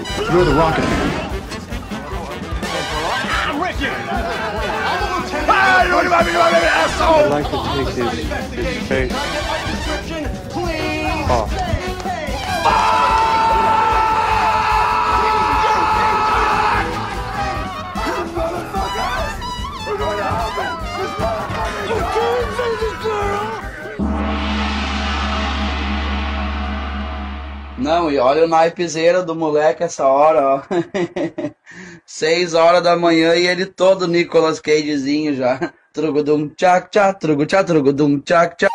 You're the rocket. I'd like to take his, face off. Oh. Não, e olha o naipezeira do moleque essa hora, ó. Seis horas da manhã e ele todo Nicolas Cagezinho já. Trugudum tchac tchac, trugu tchac, trugudum tchac tchac.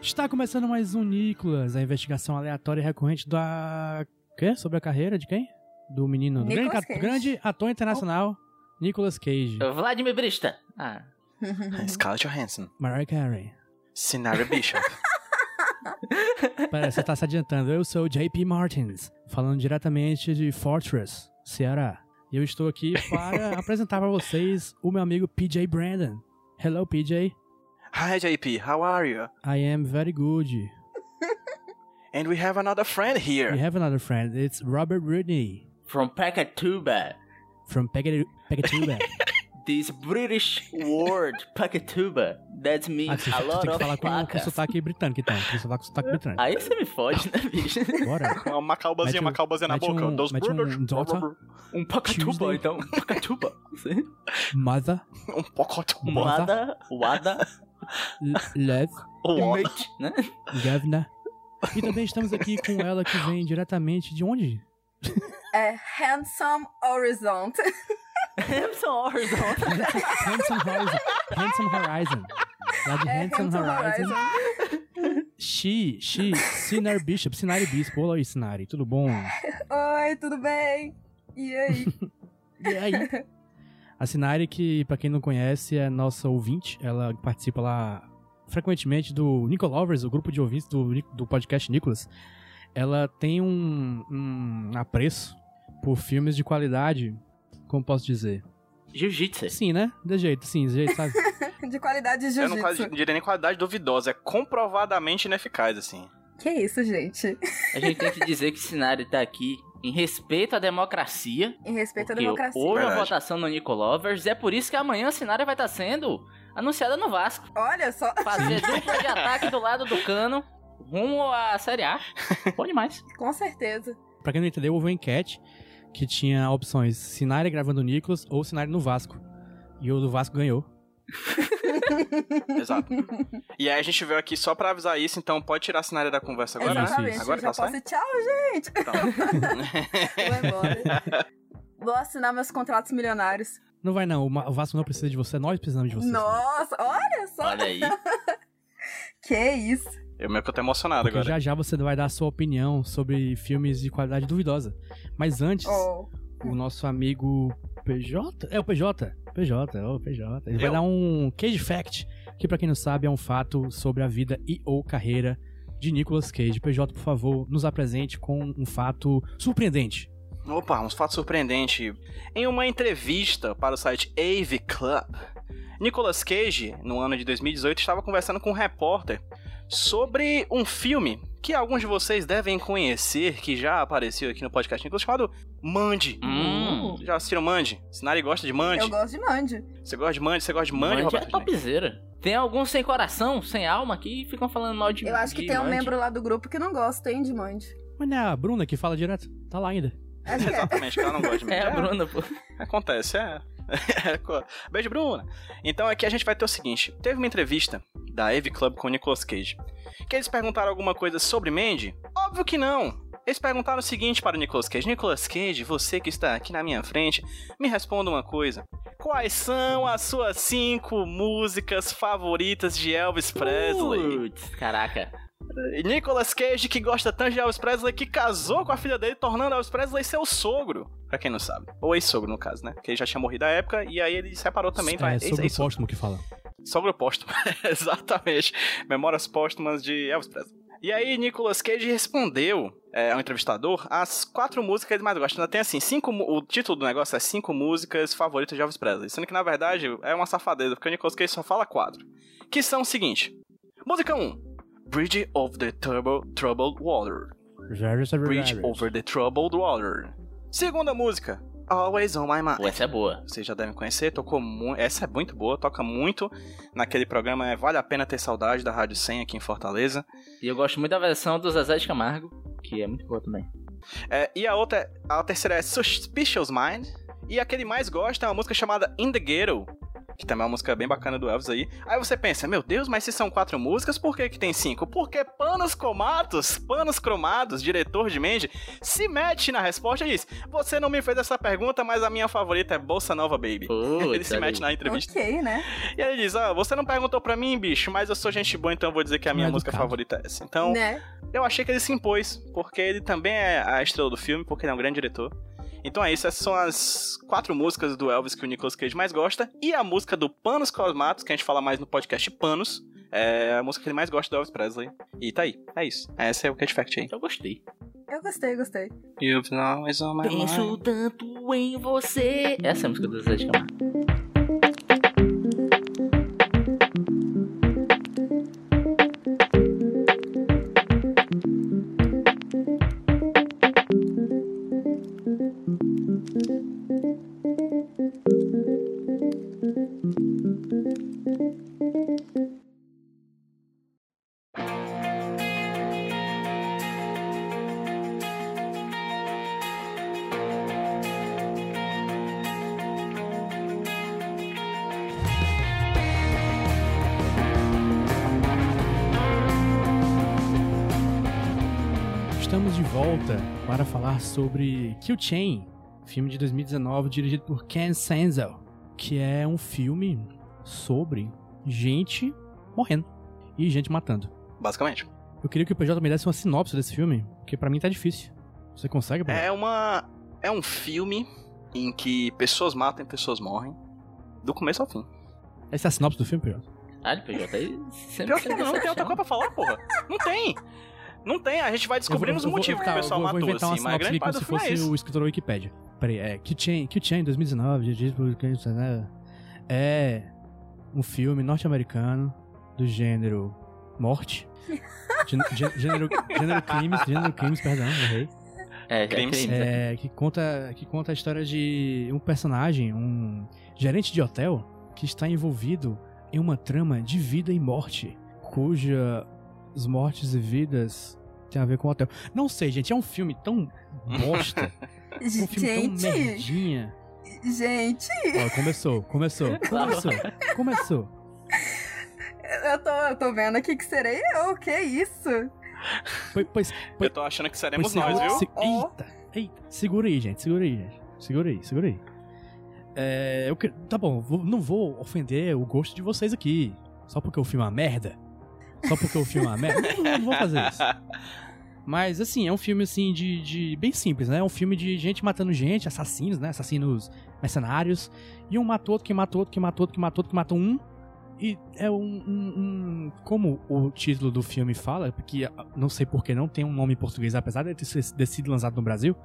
Está começando mais um Nicolas, a investigação aleatória e recorrente da. Quê? Sobre a carreira de quem? Do menino. Do grande, grande ator internacional, Nicolas Cage. Vladimir Brista. Ah. Scarlett Johansson. Mariah Carey. Sinara Bishop. Pera, você tá se adiantando. Eu sou o JP Martins, falando diretamente de Fortress, Ceará. E eu estou aqui para apresentar para vocês o meu amigo PJ Brandon. Hello, PJ. Hi, JP. How are you? I am very good. And we have another friend We here. have another friend. It's Robert Rodney From Pacatuba. from Pegatuba. This British word, Pacatuba, that Ah, means você, a lot tem que of falar com, com sotaque britânico, então. Tem que falar com sotaque britânico. Aí você me fode, né, bicho? Bora. Uma macalbazinha, Mete um- macalbazinha na boca. um- mete um daughter. Um Pacatuba, Tuesday. então. Pacatuba. Sim. Mother, Um pocotum. Wada, Wada, Love, Mate, né? Governor. E também estamos aqui com ela que vem diretamente de onde? É Handsome Horizon. Hampson Horizon. Handsome Horizon. Handsome Horizon. Lá de É Handsome Handsome Horizon. Horizon. She, she, Sinar Bishop, Sinari Bispo. Olá aí, Sinari, tudo bom? Oi, tudo bem? E aí? E aí? A Sinari, que pra quem não conhece, é nossa ouvinte. Ela participa lá frequentemente do Nicolovers, o grupo de ouvintes do, do podcast Nicolas. Ela tem um, um apreço por filmes de qualidade, como posso dizer? Jiu-Jitsu. Sim, né? De jeito, sim, de jeito, sabe? De qualidade de Eu não quase- jiu-jitsu. diria nem qualidade duvidosa, é comprovadamente ineficaz, assim. Que isso, gente? A gente tem que dizer que esse cenário tá aqui em respeito à democracia. Em respeito à democracia. houve a votação no Nicolovers. É por isso que amanhã a cenário vai estar sendo anunciada no Vasco. Olha só, Fazer dupla de ataque do lado do cano, rumo à Série A. Bom demais. com certeza. Pra quem não entendeu, houve uma enquete que tinha opções Sinari gravando o Nicolas ou Sinari no Vasco. E o do Vasco ganhou. Exato. E aí a gente veio aqui só pra avisar isso, então pode tirar a cenária da conversa agora? Exatamente. Agora que Já posso ir. Tchau, gente. Então. Vou embora. Vou assinar meus contratos milionários. Não vai não, o Vasco não precisa de você, nós precisamos de você. Nossa, olha só. Olha aí. Que isso. Eu eu tô emocionado Porque agora. já já você vai dar a sua opinião sobre filmes de qualidade duvidosa. Mas antes, Oh. o nosso amigo PJ, é o PJ, PJ, é o PJ. Ele vai Eu? dar um Cage Fact, que pra quem não sabe é um fato sobre a vida e ou carreira de Nicolas Cage. PJ, por favor, nos apresente com um fato surpreendente. Opa, uns fatos surpreendentes. Em uma entrevista para o site AV Club, Nicolas Cage, no ano de 2018, estava conversando com um repórter sobre um filme que alguns de vocês devem conhecer, que já apareceu aqui no podcast chamado Mandy. Hum. Já assistiram Mandy? Sinari gosta de Mandy? Eu gosto de Mandy. Você gosta de Mandy? Você gosta de Mandy, Mandy é topzera. Tem alguns sem coração, sem alma, que ficam falando mal de Eu acho que tem um membro lá do grupo que não gosta, hein, de Mandy. Mas não é a Bruna que fala direto? Tá lá ainda. É. Exatamente, que ela não gosta de Mandy. É a Bruna, pô. Acontece, é. Beijo, Bruna. Então aqui a gente vai ter o seguinte: teve uma entrevista da Ave Club com o Nicolas Cage. Que eles perguntaram alguma coisa sobre Mandy? Óbvio que não. Eles perguntaram o seguinte para o Nicolas Cage: Nicolas Cage, você que está aqui na minha frente, me responda uma coisa. Quais são as suas cinco músicas favoritas de Elvis Presley? Putz, caraca. Nicolas Cage, que gosta tanto de Elvis Presley, que casou com a filha dele, tornando Elvis Presley seu sogro. Pra quem não sabe. Ou ex-sogro, no caso, né? Porque ele já tinha morrido à época e aí ele separou também. é ex- sobre o ex-sogro. póstumo que fala. Sogro póstumo. Exatamente. Memórias póstumas de Elvis Presley. E aí, Nicolas Cage respondeu é, ao entrevistador as quatro músicas que ele mais gosta. Ainda tem assim, cinco, o título do negócio é cinco músicas favoritas de Elvis Presley. Sendo que, na verdade, é uma safadeza, porque o Nicolas Cage só fala quatro. Que são o seguinte. Música 1. Bridge over the Trouble, troubled Water. Bridge over the Troubled Water. Segunda música. Always on my mind. Pô, essa é boa. Vocês já devem conhecer, tocou muito. Essa é muito boa, toca muito naquele programa é Vale a Pena Ter Saudade da Rádio 100 aqui em Fortaleza. E eu gosto muito da versão do Zezé de Camargo, que é muito boa também. É, e a outra, a terceira é Suspicious Mind. E a que ele mais gosta é uma música chamada In the Ghetto. Que também é uma música bem bacana do Elvis aí. Aí você pensa, meu Deus, mas se são quatro músicas, por que, que tem cinco? Porque Panos Cromatos, Panos Cromados, diretor de Mandy, se mete na resposta e diz: Você não me fez essa pergunta, mas a minha favorita é Bolsa Nova Baby. Putz, ele se mete aí. na entrevista. Ok, né? E aí ele diz: Ah, você não perguntou pra mim, bicho, mas eu sou gente boa, então eu vou dizer que a minha Não é música educado. favorita é essa. Então, Né? eu achei que ele se impôs, porque ele também é a estrela do filme, porque ele é um grande diretor. Então é isso, essas são as quatro músicas do Elvis que o Nicolas Cage mais gosta. E a música do Panos Cosmatos, que a gente fala mais no podcast Panos, é a música que ele mais gosta do Elvis Presley. E tá aí, é isso. Essa é o Cat Fact aí. Eu gostei. Eu gostei, gostei. You've always on my Penso mind. tanto em você. Essa é a música do Zezé de Camargo. Sobre Kill Chain, filme de 2019 dirigido por Ken Senzel, que é um filme sobre gente morrendo e gente matando. Basicamente. Eu queria que o PJ me desse uma sinopse desse filme, porque pra mim tá difícil. Você consegue, PJ? É uma. É um filme em que pessoas matam e pessoas morrem. Do começo ao fim. Essa é a sinopse do filme, PJ? Ah, PJ, aí sempre Pior que não, não tem outra coisa pra falar, porra. Não tem. Não tem, a gente vai descobrindo os motivos que o pessoal eu vou, matou, vou inventar assim, uma mas a grande parte se do filme é fosse isso. o escritor da Wikipedia. Peraí, é Kill Chain, Kill Chain 2019, dirigido por Ken Senzel, é um filme norte-americano do gênero morte. Gê- gê- gênero, gênero crimes, gênero crimes, perdão, errei. É, Crimes. crime. é. É, que conta que conta a história de um personagem, um gerente de hotel que está envolvido em uma trama de vida e morte, cuja os mortes e vidas tem a ver com o hotel. Não sei, gente, é um filme tão bosta, um filme tão Gente, merdinha. gente, Ó, começou, começou, começou, começou. eu tô, eu tô vendo aqui que serei eu, que isso? Pois, pois, Eu tô achando que seremos pois nós, segura- viu? se- eita, eita, segura aí, gente, segura aí, gente. Segura aí, segura aí. É, eu tá bom, vou- não vou ofender o gosto de vocês aqui. Só porque o filme é uma merda. Só porque o filme é uma merda. Não, não vou fazer isso. Mas, assim, é um filme, assim, de, de... Bem simples, né? É um filme de gente matando gente, assassinos, né? Assassinos mercenários. E um matou outro, que matou outro, que matou outro, que matou outro, que matou um. E é um... um- um- como o título do filme fala, porque ah, não sei por que não tem um nome em português, apesar de ter sido lançado no Brasil,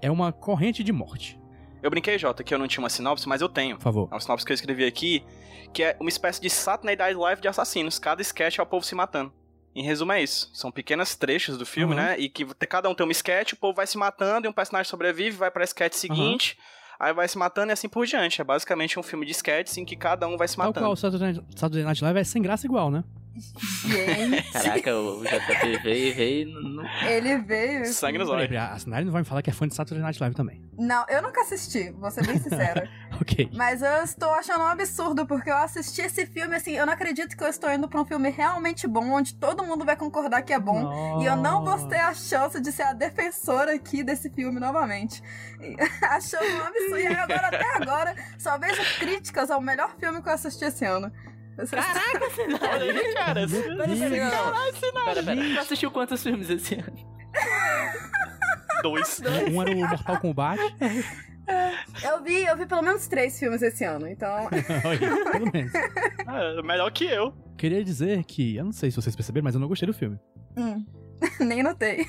é uma corrente de morte. Eu brinquei, Jota, que eu não tinha uma sinopse, mas eu tenho. Por favor. É uma sinopse que eu escrevi aqui, que é uma espécie de Saturday Night Live de assassinos. Cada sketch é o povo se matando. Em resumo, é isso. São pequenos trechos do filme, Uhum. né? E que cada um tem um sketch, o povo vai se matando e um personagem sobrevive, vai pra sketch seguinte, aí vai se matando e assim por diante. É basicamente um filme de sketches em que cada um vai se Tal matando. qual o Saturday Night Live é sem graça igual, né? Gente, Caraca, o JP veio, veio no... ele veio. Sangue nos olhos. a Sinari não vai me falar que é fã de Saturday Night Live também. Não, eu nunca assisti, vou ser bem sincera. Ok. Mas eu estou achando um absurdo, porque eu assisti esse filme, assim, eu não acredito que eu estou indo pra um filme realmente bom, onde todo mundo vai concordar que é bom. E eu não vou ter a chance de ser a defensora aqui desse filme novamente. Achando um absurdo. E aí agora, até agora, só vejo críticas ao melhor filme que eu assisti esse ano. Caraca, Olha aí, cara. Caralho, Pera, pera, tu assistiu quantos filmes esse ano? Dois. Um era o Mortal Kombat. Eu vi, eu vi pelo menos três filmes esse ano, então. Pelo menos. Ah, melhor que eu. Queria dizer que, eu não sei se vocês perceberam, mas eu não gostei do filme. Hum. Nem notei.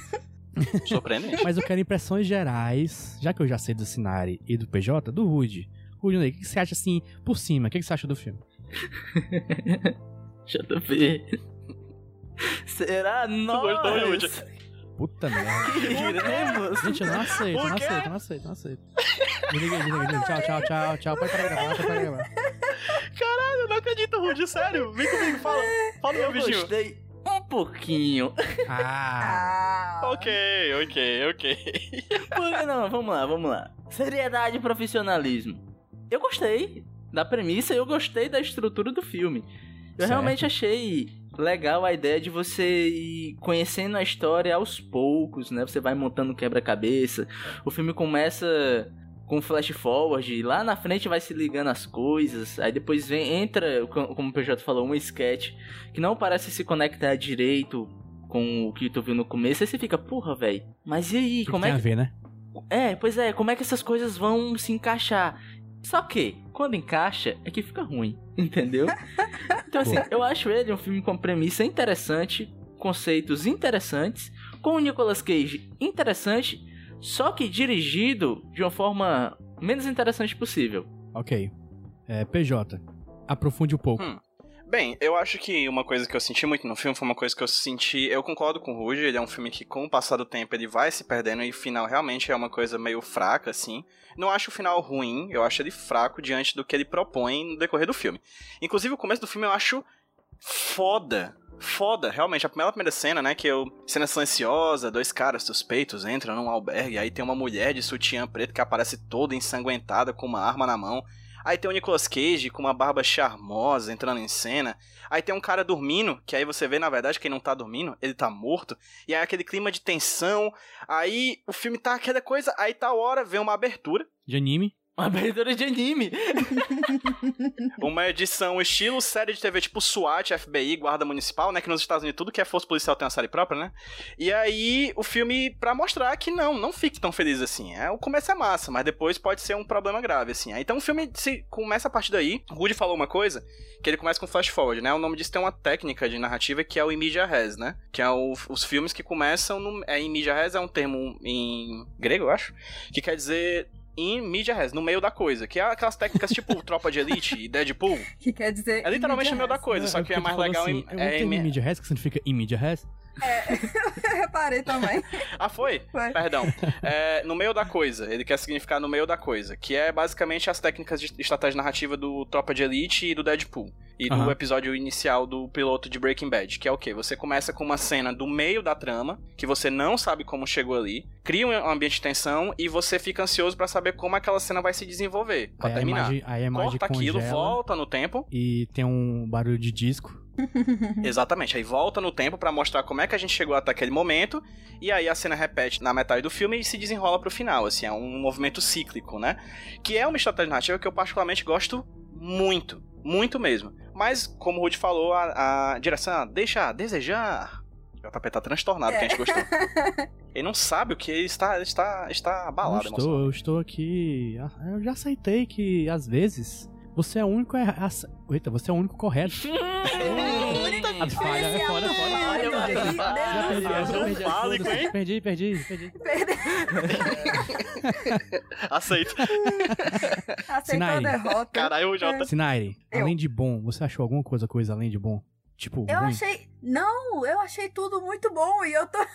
Surpreendente. Mas eu quero impressões gerais, já que eu já sei do Sinari e do PJ, do Rude. Rude, o que você acha assim, por cima? O que você acha do filme? JP. Será nós? Puta merda. Iremos? Gente, eu não aceito, não aceito, não aceito, não aceito. Desliga, desliga, desliga. Tchau, tchau, tchau, tchau. Pode parar de gravar, pode parar de gravar. Caralho, eu não acredito, Rude, sério. Vem comigo, fala. Fala, meu Eu bichinho. gostei um pouquinho. Ah, Ah. Ok, ok, ok. Por que não? Vamos lá, vamos lá. Seriedade e profissionalismo. Eu gostei da premissa, eu gostei da estrutura do filme. Eu Certo. realmente achei legal a ideia de você ir conhecendo a história aos poucos, né? Você vai montando quebra-cabeça. O filme começa com flash forward, lá na frente vai se ligando as coisas, aí depois vem entra, co- como o PJ falou, um sketch que não parece se conectar direito com o que tu viu no começo, aí você fica, porra, velho. Mas e aí, o que como é a que ver, né? é, pois é, como é que essas coisas vão se encaixar? Só que, quando encaixa, é que fica ruim, entendeu? Então, assim, eu acho ele um filme com premissa interessante, conceitos interessantes, com o Nicolas Cage interessante, só que dirigido de uma forma menos interessante possível. Ok. É, PJ, aprofunde um pouco. Hum. Bem, eu acho que uma coisa que eu senti muito no filme foi uma coisa que eu senti. Eu concordo com o Ruge, ele é um filme que, com o passar do tempo, ele vai se perdendo e o final realmente é uma coisa meio fraca, assim. Não acho o final ruim, eu acho ele fraco diante do que ele propõe no decorrer do filme. Inclusive, o começo do filme eu acho foda. Foda, realmente. A primeira, primeira cena, né? Que eu. Cena silenciosa, dois caras suspeitos entram num albergue, aí tem uma mulher de sutiã preto que aparece toda ensanguentada com uma arma na mão. Aí tem o Nicolas Cage com uma barba charmosa entrando em cena. Aí tem um cara dormindo, que aí você vê, na verdade, que ele não tá dormindo, ele tá morto. E aí aquele clima de tensão. Aí o filme tá aquela coisa, aí tá a hora, vem uma abertura. De anime. Uma abertura de anime. Uma edição estilo série de TV, tipo SWAT, FBI, Guarda Municipal, né? Que nos Estados Unidos tudo que é força policial tem uma série própria, né? E aí o filme, pra mostrar que não, não fique tão feliz assim. É, o começo é massa, mas depois pode ser um problema grave, assim. Então o filme se começa a partir daí. O falou uma coisa, que ele começa com flash forward, né? O nome disso tem uma técnica de narrativa que é o immediate res, né? Que é o- os filmes que começam no. É, immediate res é um termo em grego, eu acho, que quer dizer em media res, no meio da coisa, que é aquelas técnicas tipo Tropa de Elite e Deadpool. Que quer dizer. É literalmente no meio da coisa, só É, que é porque mais legal assim, em. É não tenho em- media res, que significa in media res. Eu reparei também. Ah, foi? Foi. Perdão. É, no meio da coisa. Ele quer significar no meio da coisa. Que é basicamente as técnicas de estratégia narrativa do Tropa de Elite e do Deadpool. E do Aham. episódio inicial do piloto de Breaking Bad. Que é o quê? Você começa com uma cena do meio da trama, que você não sabe como chegou ali, cria um ambiente de tensão e você fica ansioso pra saber como aquela cena vai se desenvolver. Pra Aí a terminar. imagem, aí a imagem Corta aquilo, volta no tempo. E tem um barulho de disco. Exatamente, aí volta no tempo pra mostrar como é que a gente chegou até aquele momento, e aí a cena repete na metade do filme e se desenrola pro final, assim, é um movimento cíclico, né? Que é uma estratégia narrativa que eu particularmente gosto muito, muito mesmo. Mas, como o Ruth falou, a, a direção deixa a desejar. O JP tá transtornado, que a gente gostou. Ele não sabe o que ele está, está, está Eu abalado, estou, emocionado. eu estou aqui. ah, Eu já aceitei que às vezes você é o único. erra- ace- Eita, você é o único correto. A falha é fora, é fora. Já perdi, perdi, perdi, perdi. Aceito. Aceitou a derrota. Caralho, o Jota. Sinaire, além de bom, você achou alguma coisa, coisa além de bom? Tipo, Eu ruim? achei. Não, eu achei tudo muito bom e eu tô.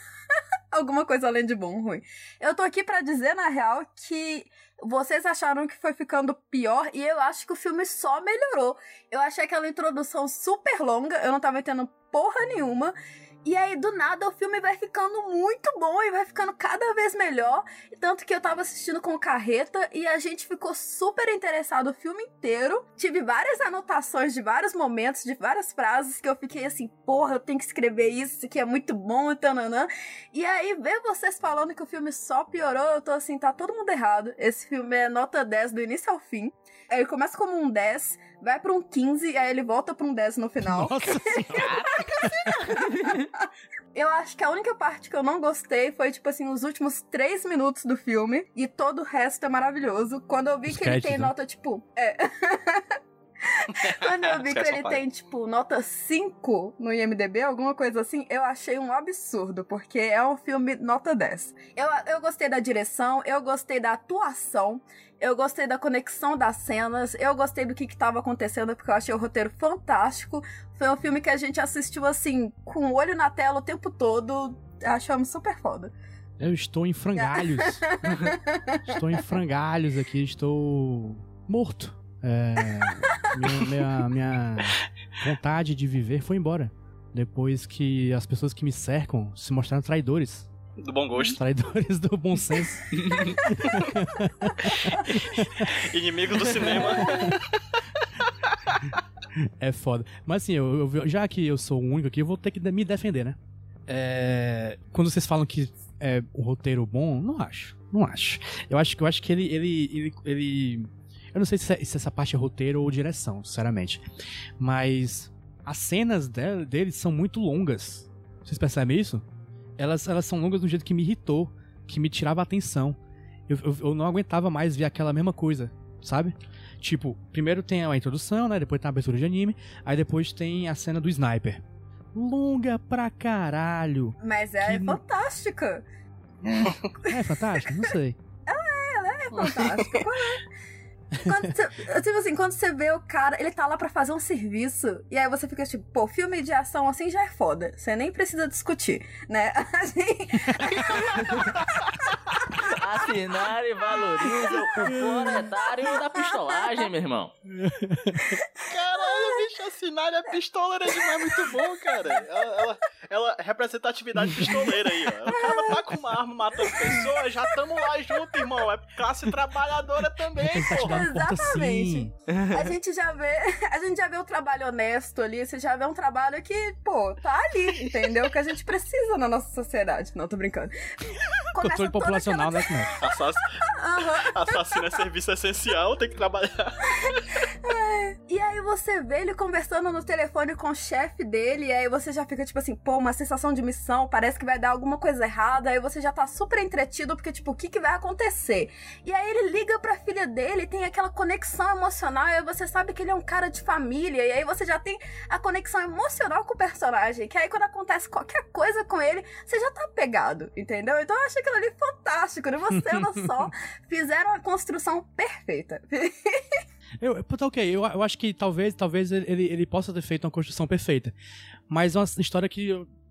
Alguma coisa além de bom, ruim. Eu tô aqui pra dizer, na real, que vocês acharam que foi ficando pior e eu acho que o filme só melhorou. Eu achei aquela introdução super longa, eu não tava entendendo porra nenhuma. E aí, do nada, o filme vai ficando muito bom e vai ficando cada vez melhor. Tanto que eu tava assistindo com carreta e a gente ficou super interessado o filme inteiro. Tive várias anotações de vários momentos, de várias frases que eu fiquei assim, porra, eu tenho que escrever isso, isso aqui é muito bom, e tananã. E aí, ver vocês falando que o filme só piorou, eu tô assim, tá todo mundo errado. Esse filme é nota 10 do início ao fim. Ele começa como um 10, vai pra um 15, aí ele volta pra um 10 no final. Nossa. Eu acho que a única parte que eu não gostei foi, tipo assim, os últimos três minutos do filme. E todo o resto é maravilhoso. Quando eu vi Os que ele tem né? nota, tipo. É. Quando eu vi que ele tem, tipo, nota 5 no IMDB, alguma coisa assim. Eu achei um absurdo, porque é um filme nota 10. Eu, eu gostei da direção, eu gostei da atuação, eu gostei da conexão das cenas, eu gostei do que estava acontecendo, porque eu achei o roteiro fantástico. Foi um filme que a gente assistiu, assim, com o olho na tela o tempo todo. Achamos super foda. Eu estou em frangalhos. estou em frangalhos aqui, estou morto. É, minha, minha, minha vontade de viver foi embora. Depois que as pessoas que me cercam se mostraram traidores. Do bom gosto. Traidores do bom senso. Inimigos do cinema. É foda. Mas assim, eu, eu, já que eu sou o único aqui, eu vou ter que me defender, né? É, quando vocês falam que é um roteiro bom, não acho. Não acho. Eu acho que eu acho que ele ele, ele, ele eu não sei se, se, essa parte é roteiro ou direção, sinceramente. Mas as cenas dele, dele são muito longas. Vocês percebem isso? Elas, elas são longas um jeito que me irritou, que me tirava a atenção. Eu, eu, eu, não aguentava mais ver aquela mesma coisa, sabe? Tipo, primeiro tem a introdução, né? Depois tem a abertura de anime. Aí depois tem a cena do sniper. Longa pra caralho. Mas é que... fantástica. É, é fantástica? Não sei. Ela é, ela é fantástica. Quando tipo assim, quando você vê o cara, ele tá lá pra fazer um serviço, e aí você fica tipo, pô, filme de ação assim já é foda. Você nem precisa discutir, né? Assim... Assinar e valoriza o proletário da pistolagem, meu irmão. Caralho, bicho, assinar a pistoleira é demais, muito bom, cara. Ela, ela, ela representatividade pistoleira aí, ó. O cara tá com uma arma matando pessoas, já tamo lá junto, irmão. É classe trabalhadora também, pô. Exatamente. A gente já vê, a gente já vê o trabalho honesto ali, você já vê um trabalho que, pô, tá ali, entendeu? Que a gente precisa na nossa sociedade. Não, tô brincando. Começa Controle populacional, aquela... né, Assass... uhum. Assassino é serviço essencial, tem que trabalhar. É. E aí você vê ele conversando no telefone com o chefe dele, e aí você já fica tipo assim, pô, uma sensação de missão, parece que vai dar alguma coisa errada, aí você já tá super entretido, porque tipo, o que que vai acontecer? E aí ele liga pra filha dele, tem aquela conexão emocional, e aí você sabe que ele é um cara de família, e aí você já tem a conexão emocional com o personagem, que aí quando acontece qualquer coisa com ele, você já tá pegado, entendeu? Então eu achei aquilo ali fantástico, né? Você, ela só, fizeram a construção perfeita. Eu, tá ok, eu, eu acho que talvez, talvez ele, ele possa ter feito uma construção perfeita. Mas é uma história que,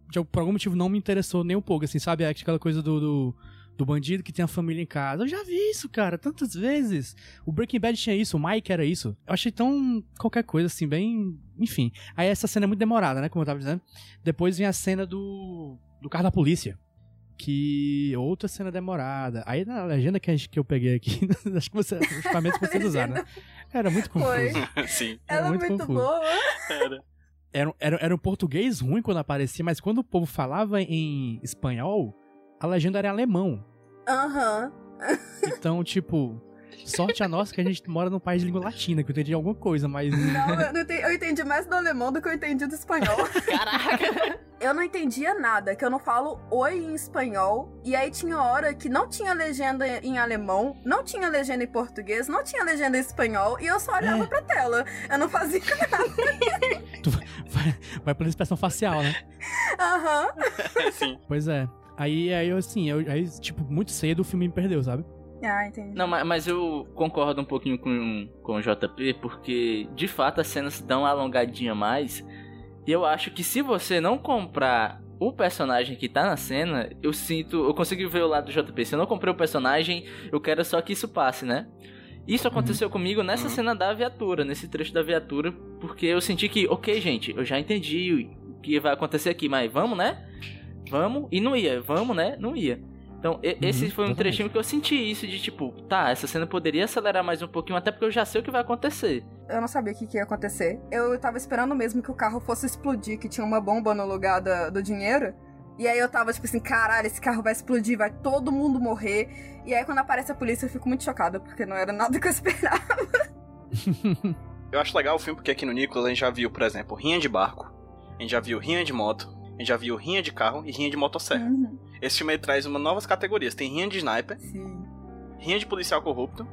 de, por algum motivo, não me interessou nem um pouco, assim, sabe? É aquela coisa do, do do bandido que tem a família em casa. Eu já vi isso, cara, tantas vezes. O Breaking Bad tinha isso, o Mike era isso. Eu achei tão qualquer coisa assim, bem. Enfim. Aí essa cena é muito demorada, né? Como eu tava dizendo. Depois vem a cena do. do carro da polícia. Que outra cena demorada. Aí na legenda que, gente, que eu peguei aqui, acho que você, os equipamentos que vocês usaram, né? Era muito confuso. Foi. Sim. Era, era muito, muito boa. Era. Era, era, era um português ruim quando aparecia, mas quando o povo falava em espanhol, a legenda era em alemão. Aham. Uhum. Então, tipo, sorte a nossa que a gente mora num país de língua latina, que eu entendi alguma coisa, mas. Não, eu, não entendi, eu entendi mais do alemão do que eu entendi do espanhol. Caraca! Eu não entendia nada, que eu não falo oi em espanhol. E aí tinha hora que não tinha legenda em alemão, não tinha legenda em português, não tinha legenda em espanhol, e eu só olhava é. pra tela. Eu não fazia nada. tu vai, vai pela expressão facial, né? Aham. Uhum. Sim. Pois é. Aí, aí assim, eu, aí, tipo, muito cedo o filme me perdeu, sabe? Ah, entendi. Não, mas, mas eu concordo um pouquinho com, com o JP, porque de fato as cenas dão uma alongadinha mais. E eu acho que se você não comprar o personagem que tá na cena, eu sinto. Eu consigo ver o lado do JP. Se eu não comprei o personagem, eu quero só que isso passe, né? Isso aconteceu uhum. comigo nessa uhum. cena da viatura, nesse trecho da viatura, porque eu senti que, ok, gente, eu já entendi o que vai acontecer aqui, mas vamos, né? vamos, e não ia, vamos, né? Não ia. Então, e, uhum, esse foi um trechinho que eu senti isso de tipo, tá, essa cena poderia acelerar mais um pouquinho, até porque eu já sei o que vai acontecer. Eu não sabia o que, que ia acontecer. Eu tava esperando mesmo que o carro fosse explodir, que tinha uma bomba no lugar da, do dinheiro. E aí eu tava tipo assim, caralho, esse carro vai explodir, vai todo mundo morrer. E aí quando aparece a polícia eu fico muito chocada, porque não era nada que eu esperava. eu acho legal o filme porque aqui no Nicolas a gente já viu, por exemplo, rinha de barco, a gente já viu rinha de moto, a gente já viu rinha de carro e rinha de motosserra. Uhum. Esse filme aí traz uma novas categorias. Tem rinha de sniper, Sim. rinha de policial corrupto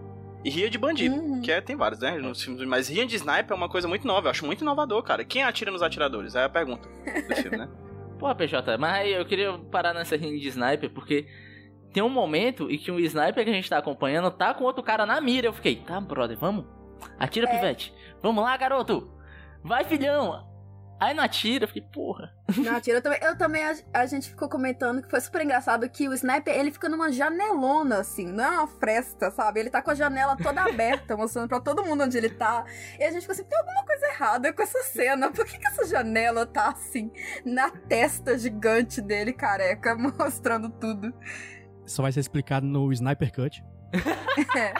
e ria de bandido, Uhum. que é, tem vários, né, nos filmes, mas ria de sniper é uma coisa muito nova, eu acho muito inovador, cara. Quem atira nos atiradores? É a pergunta do filme, né? Pô, PJ, mas aí eu queria parar nessa rinha de sniper, porque tem um momento em que um sniper que a gente tá acompanhando tá com outro cara na mira. Eu fiquei, tá, brother, vamos? Atira, É. pivete. Vamos lá, garoto. Vai, filhão. Aí não atira, eu fiquei, porra. Não, tira. Eu também, eu também a, a gente ficou comentando que foi super engraçado que o sniper ele fica numa janelona, assim, não é uma fresta, sabe? Ele tá com a janela toda aberta, mostrando pra todo mundo onde ele tá. E a gente ficou assim: tem alguma coisa errada com essa cena. Por que, que essa janela tá assim, na testa gigante dele, careca, mostrando tudo? Só vai ser explicado no Sniper Cut. É.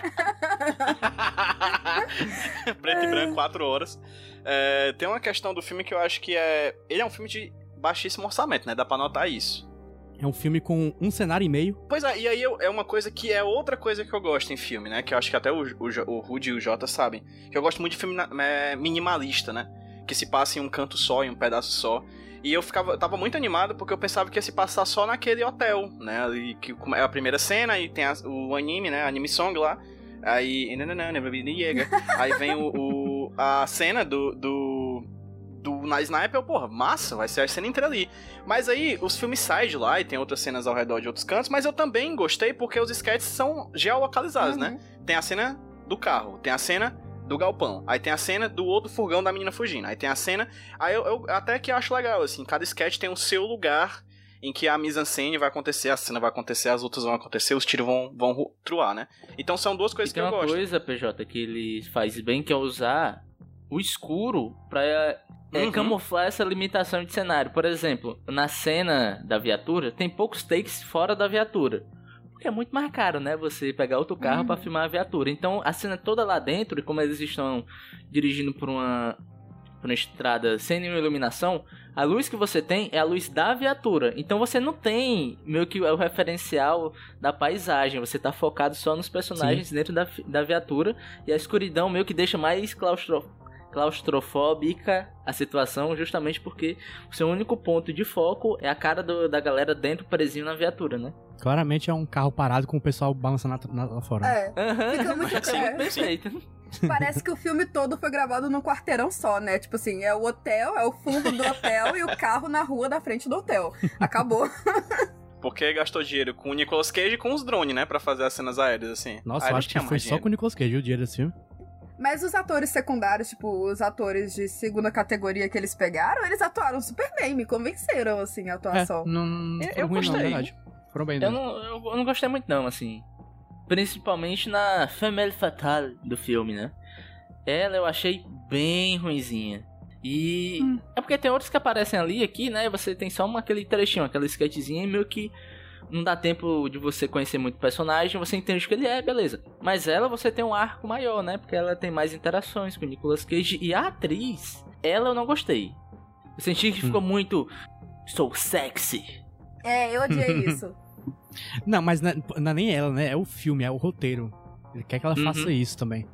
Preto e branco, quatro horas. É, tem uma questão do filme que eu acho que é. Ele é um filme de baixíssimo orçamento, né? Dá pra notar isso. É um filme com um cenário e meio. Pois é, e aí eu- é uma coisa que é outra coisa que eu gosto em filme, né? Que eu acho que até o, o, o Rudy e o Jota sabem. Que eu gosto muito de filme na- é, minimalista, né? Que se passa em um canto só, em um pedaço só. E eu ficava, tava muito animado porque eu pensava que ia se passar só naquele hotel, né? E que é a primeira cena e tem a- o anime, né? Anime song lá. Aí. Aí vem o, o- a cena do. do do na Sniper, porra, massa, vai ser a cena inteira ali. Mas aí os filmes saem de lá e tem outras cenas ao redor de outros cantos, mas eu também gostei porque os sketches são geolocalizados, né? Uhum. Tem a cena do carro, tem a cena do galpão, aí tem a cena do outro furgão da menina fugindo, aí tem a cena. Aí eu, eu até que acho legal, assim, cada sketch tem o seu lugar em que a mise-en-scène vai acontecer, a cena vai acontecer, as outras vão acontecer, os tiros vão, vão ru- truar, né? Então são duas coisas que tem eu uma gosto. coisa, PJ, que ele faz bem, que é usar o escuro pra é, Uhum. camuflar essa limitação de cenário. Por exemplo, na cena da viatura, tem poucos takes fora da viatura. Porque é muito mais caro, né? Você pegar outro carro Uhum. pra filmar a viatura. Então, a cena toda lá dentro, e como eles estão dirigindo por uma, uma estrada sem nenhuma iluminação, a luz que você tem é a luz da viatura. Então, você não tem meio que o referencial da paisagem. Você tá focado só nos personagens dentro da, da viatura. E a escuridão meio que deixa mais claustro, claustrofóbica a situação, justamente porque o seu único ponto de foco é a cara do- da galera dentro presinho na viatura, né? Claramente é um carro parado com o pessoal balançando na- na- lá fora. É. Aham, Fica muito Sim, perfeito. Parece que o filme todo foi gravado num quarteirão só, né? Tipo assim, é o hotel, é o fundo do hotel e o carro na rua da frente do hotel. Acabou. Porque gastou dinheiro com o Nicolas Cage e com os drones, né? Pra fazer as cenas aéreas, assim. Nossa, Aí eu não acho que foi mais só dinheiro. com o Nicolas Cage, o dinheiro desse filme. Mas os atores secundários, tipo, os atores de segunda categoria que eles pegaram, eles atuaram super bem, me convenceram, assim, a atuação. É, não, não Eu- eu ruim, não, gostei. verdade. Foram bem. Eu mesmo. não, eu, eu não gostei muito não, assim. Principalmente na Femelle Fatale do filme, né? Ela eu achei bem ruinzinha. E Hum. é porque tem outros que aparecem ali aqui, né? Você tem só uma, aquele trechinho, aquela sketchzinha e meio que não dá tempo de você conhecer muito o personagem, você entende o que ele é, beleza. Mas ela você tem um arco maior, né? Porque ela tem mais interações com o Nicolas Cage e a atriz, ela eu não gostei. Eu senti que ficou muito sou sexy. É, eu odiei isso. Não, mas não é, não é nem ela, né? É o filme, é o roteiro. Ele quer que ela Uhum. faça isso também.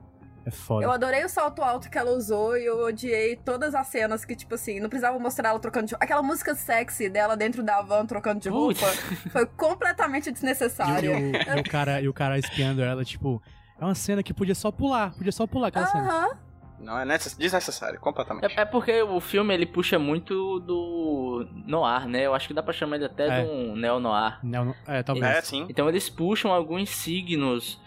É foda. Eu adorei o salto alto que ela usou e eu odiei todas as cenas que, tipo assim, não precisava mostrar ela trocando de roupa. Aquela música sexy dela dentro da van trocando de roupa foi completamente E, desnecessária. e o, e o cara, e o cara espiando ela, tipo, é uma cena que podia só pular, podia só pular aquela cena. Aham. Não, é necess- desnecessário, completamente. É, é porque o filme ele puxa muito do noir, né? Eu acho que dá pra chamar ele até É. de um neo-noir. Não, não- é, talvez. É, sim. Então eles puxam alguns signos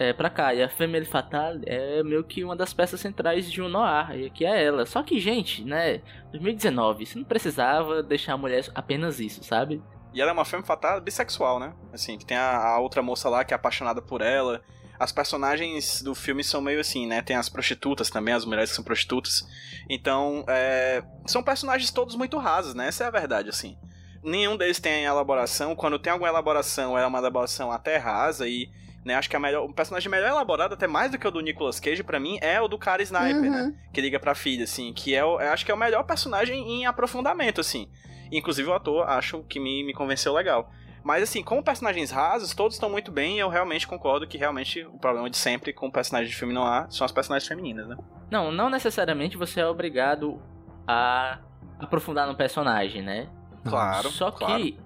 é, pra cá. E a Femelle Fatale é meio que uma das peças centrais de um noir. E aqui é ela. Só que, gente, né? 2019, você não precisava deixar a mulher apenas isso, sabe? E ela é uma femme fatale bissexual, né? Assim, que tem a, a outra moça lá que é apaixonada por ela. As personagens do filme são meio assim, né? Tem as prostitutas também, as mulheres que são prostitutas. Então, é, são personagens todos muito rasos, né? Essa é a verdade, assim. Nenhum deles tem elaboração. Quando tem alguma elaboração, é uma elaboração até rasa e... Né, acho que a melhor, o personagem melhor elaborado, até mais do que o do Nicolas Cage, pra mim, é o do cara Sniper, né? Uhum. que liga pra filha, assim, que é, o, eu acho que é o melhor personagem em aprofundamento, assim. Inclusive o ator, acho que me, me convenceu legal. Mas assim, como personagens rasos, todos estão muito bem e eu realmente concordo que realmente o problema de sempre com personagens de filme não há são as personagens femininas, né? Não, não necessariamente você é obrigado a aprofundar no personagem, né? Claro, Só claro. que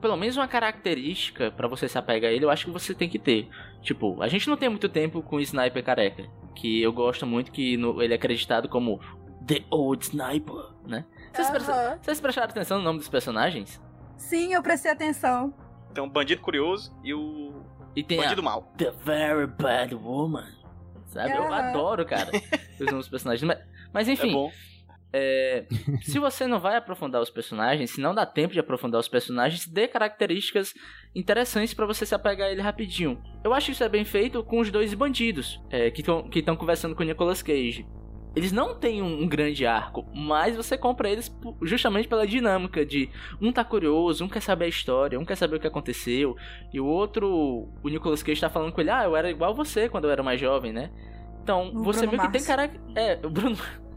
pelo menos uma característica para você se apegar a ele, eu acho que você tem que ter. Tipo, a gente não tem muito tempo com o Sniper Careca, que eu gosto muito que no, ele é acreditado como The Old Sniper, né? Vocês, presta- vocês prestaram atenção no nome dos personagens? Sim, eu prestei atenção. Tem um bandido curioso e o E tem bandido a mal. The Very Bad Woman. Sabe? Eu adoro, cara, os nomes dos personagens. Mas, mas É enfim, bom. É, se você não vai aprofundar os personagens, se não dá tempo de aprofundar os personagens, dê características interessantes pra você se apegar a ele rapidinho. Eu acho que isso é bem feito com os dois bandidos é, que estão conversando com o Nicolas Cage. Eles não têm um, um grande arco, mas você compra eles justamente pela dinâmica de um tá curioso, um quer saber a história, um quer saber o que aconteceu, e o outro, o Nicolas Cage tá falando com ele, ah, eu era igual você quando eu era mais jovem, né? Então, O você Bruno meio que tem cara. É, o Bruno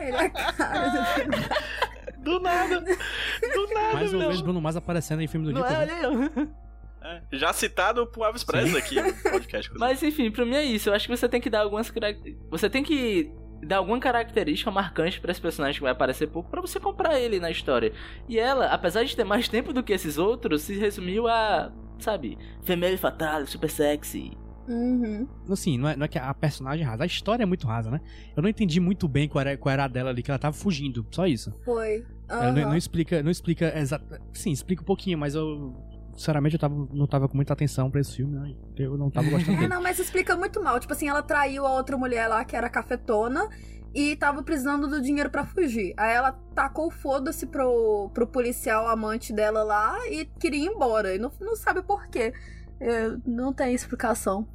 Ele é cara do Do nada. Do nada, Mais uma vez, Bruno Mars aparecendo em filme do Não Nicolas. é, olha eu. É, Já citado pro Elvis Presley aqui no podcast. Mas enfim, pra mim é isso. Eu acho que você tem que dar algumas carac- Você tem que dar alguma característica marcante pra esse personagem que vai aparecer pouco pra você comprar ele na história. E ela, apesar de ter mais tempo do que esses outros, se resumiu a, sabe, Femelle Fatale, super sexy. Uhum. Assim, não é, não é que a personagem é rasa, a história é muito rasa, né? Eu não entendi muito bem qual era, qual era a dela ali, que ela tava fugindo, só isso. Foi. Ela não, não explica, não explica exata. Sim, explica um pouquinho, mas eu. Sinceramente, eu tava, não tava com muita atenção pra esse filme, né? Eu não tava gostando É, não, mas explica muito mal. Tipo assim, ela traiu a outra mulher lá que era cafetona e tava precisando do dinheiro pra fugir. Aí ela tacou o foda-se pro, pro policial amante dela lá e queria ir embora. E não, não sabe por quê. É, não tem explicação.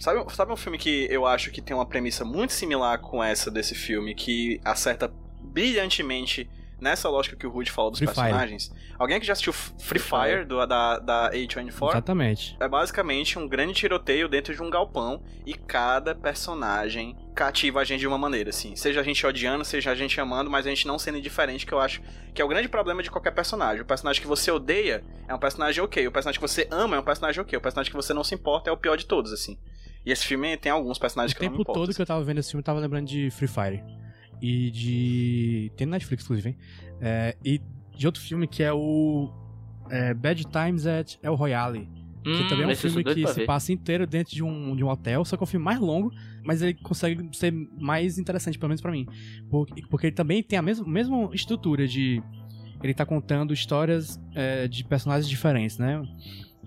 Sabe, sabe um filme que eu acho que tem uma premissa muito similar com essa desse filme, que acerta brilhantemente nessa lógica que o Rude falou dos Free Fire. personagens? Alguém que já assistiu Free Fire, do, da, da A24? Exatamente. É basicamente um grande tiroteio dentro de um galpão e cada personagem cativa a gente de uma maneira, assim. Seja a gente odiando, seja a gente amando, mas a gente não sendo indiferente, que eu acho que é o grande problema de qualquer personagem. O personagem que você odeia é um personagem ok, o personagem que você ama é um personagem ok, o personagem que você não se importa é o pior de todos, assim. E esse filme tem alguns personagens O que eu não me tempo todo que eu tava vendo esse filme, eu tava lembrando de Free Fire. E de. Tem no Netflix, inclusive, hein? É, e de outro filme que é o. é, Bad Times at El Royale. Que Hum, também é um filme que se ver. passa inteiro dentro de um, de um hotel, só que é um filme mais longo, mas ele consegue ser mais interessante, pelo menos pra mim. Porque, porque ele também tem a mesma, mesma estrutura de. Ele tá contando histórias é, de personagens diferentes, né?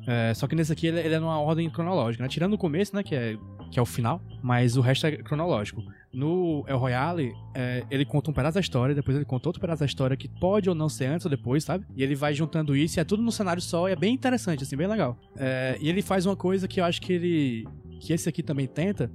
É, só que nesse aqui ele, ele é numa ordem cronológica, né? Tirando o começo, né? Que é, que é o final, mas o resto é cronológico. No El Royale, é, ele conta um pedaço da história, depois ele conta outro pedaço da história que pode ou não ser antes ou depois, sabe? E ele vai juntando isso e é tudo num cenário só e é bem interessante, assim, bem legal. É, e ele faz uma coisa que eu acho que ele. que esse aqui também tenta,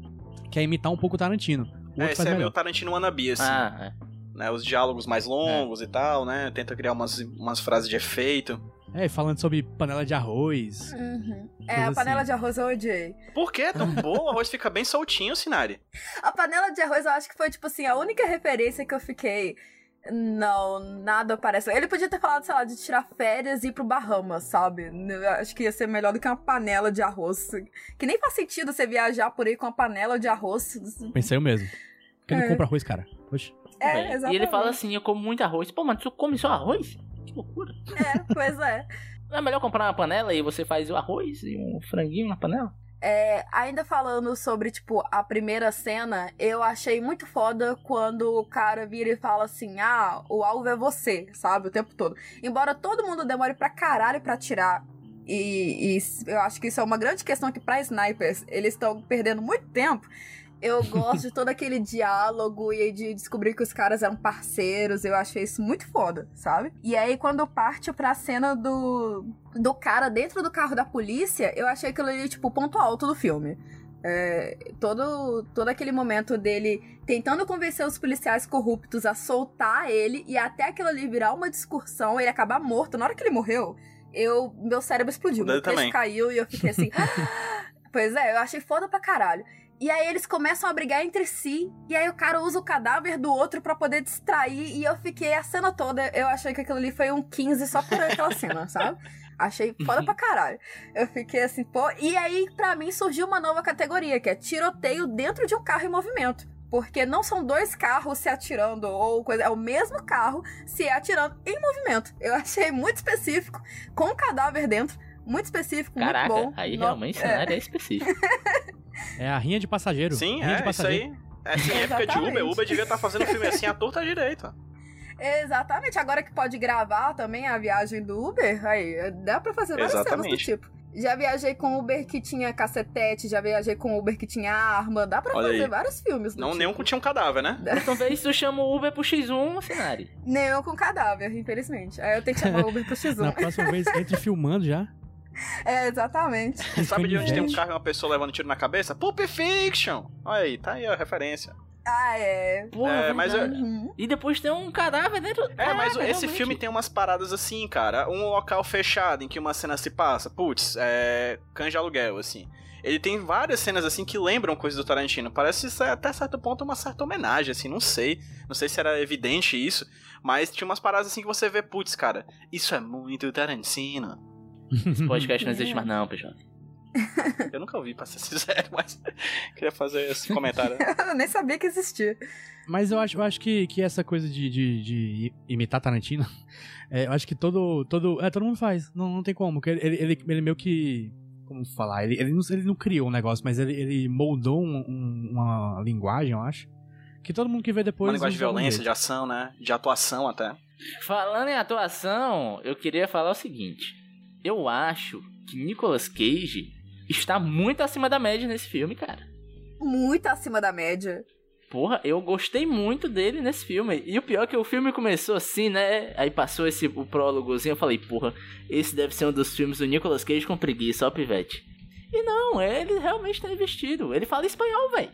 que é imitar um pouco o Tarantino. O É, outro esse faz é melhor. meio Tarantino wannabe, assim. Ah, é. Né, os diálogos mais longos e tal, né? Tenta criar umas, umas frases de efeito. É, falando sobre panela de arroz. Uhum. É, a panela assim. de arroz eu odiei. Por que é tão boa? O arroz fica bem soltinho, Sinari. A panela de arroz eu acho que foi, tipo assim, a única referência que eu fiquei. Não, nada parece. Ele podia ter falado, sei lá, de tirar férias e ir pro Bahamas, sabe? Eu acho que ia ser melhor do que uma panela de arroz. Que nem faz sentido você viajar por aí com uma panela de arroz. Pensei eu mesmo. Porque É. não compra arroz, cara. Poxa. É, exatamente. E ele fala assim: eu como muito arroz. Pô, mas tu come só arroz? Que loucura. É, pois é. Não é melhor comprar uma panela e você faz o arroz e um franguinho na panela? É, ainda falando sobre, tipo, a primeira cena, eu achei muito foda quando o cara vira e fala assim: ah, o alvo é você, sabe? O tempo todo. Embora todo mundo demore pra caralho pra atirar. E, e eu acho que isso é uma grande questão que pra snipers eles estão perdendo muito tempo. Eu gosto de todo aquele diálogo e de descobrir que os caras eram parceiros. Eu achei isso muito foda, sabe? E aí, quando parte pra cena do, do cara dentro do carro da polícia, eu achei aquilo ali, tipo, o ponto alto do filme. É, todo, todo aquele momento dele tentando convencer os policiais corruptos a soltar ele e até aquilo ali virar uma discussão, ele acabar morto. Na hora que ele morreu, eu, meu cérebro explodiu. Dele Meu caiu e eu fiquei assim. pois é, eu achei foda pra caralho. E aí eles começam a brigar entre si, e aí o cara usa o cadáver do outro pra poder distrair, e eu fiquei a cena toda, eu achei que aquilo ali foi um 15 só por aquela cena, sabe? Achei foda pra caralho. Eu fiquei assim, pô. E aí, pra mim, surgiu uma nova categoria, que é tiroteio dentro de um carro em movimento. Porque não são dois carros se atirando ou coisa, é o mesmo carro se atirando em movimento. Eu achei muito específico, com o cadáver dentro, muito específico, Caraca, muito bom. aí No- realmente o é. cenário é específico. É a rinha de passageiro. Sim, rinha é, de isso passageiro. aí. Essa é época de Exatamente. Uber, Uber devia estar fazendo filme assim à torta direita. Exatamente, agora que pode gravar também a viagem do Uber, aí dá pra fazer várias cenas do tipo. Já viajei com Uber que tinha cacetete, já viajei com Uber que tinha arma, dá pra Olha fazer aí. vários filmes Não, tipo. nenhum que tinha um cadáver, né? Então vez tu chama o Uber pro X1, cenário. Nenhum com cadáver, infelizmente. Aí eu tenho que chamar o Uber pro Na X1. próxima vez, entre filmando já. é, exatamente. Sabe de onde tem um carro e uma pessoa levando tiro na cabeça? Pulp Fiction! Olha aí, tá aí a referência. Ah, é. Porra, É, mas verdade. Uhum. E depois tem um cadáver dentro. É, mas Caraca, esse realmente. filme tem umas paradas assim, cara. Um local fechado em que uma cena se passa. Putz, é. Canja de aluguel, assim. Ele tem várias cenas assim que lembram coisas do Tarantino. Parece ser, até certo ponto uma certa homenagem, assim, não sei. Não sei se era evidente isso. Mas tinha umas paradas assim que você vê, putz, cara, isso é muito Tarantino. Esse podcast não existe mais, não, PJ. Eu nunca ouvi, pra ser sincero, mas queria fazer esse comentário. Eu nem sabia que existia. Mas eu acho, eu acho que, que essa coisa de, de, de imitar Tarantino, é, eu acho que todo, todo, é, todo mundo faz. Não, não tem como. Ele, ele, ele meio que. Como falar? Ele, ele, não, ele não criou um negócio, mas ele, ele moldou um- um- uma linguagem, eu acho. Que todo mundo que vê depois. Uma linguagem de violência, de ação, né? De atuação até. Falando em atuação, eu queria falar o seguinte. Eu acho que Nicolas Cage está muito acima da média nesse filme, cara. Muito acima da média. Porra, eu gostei muito dele nesse filme. E o pior é que o filme começou assim, né? Aí passou esse o prólogozinho, eu falei, porra, esse deve ser um dos filmes do Nicolas Cage com preguiça, ó, pivete. E não, ele realmente tá investido. Ele fala espanhol, velho.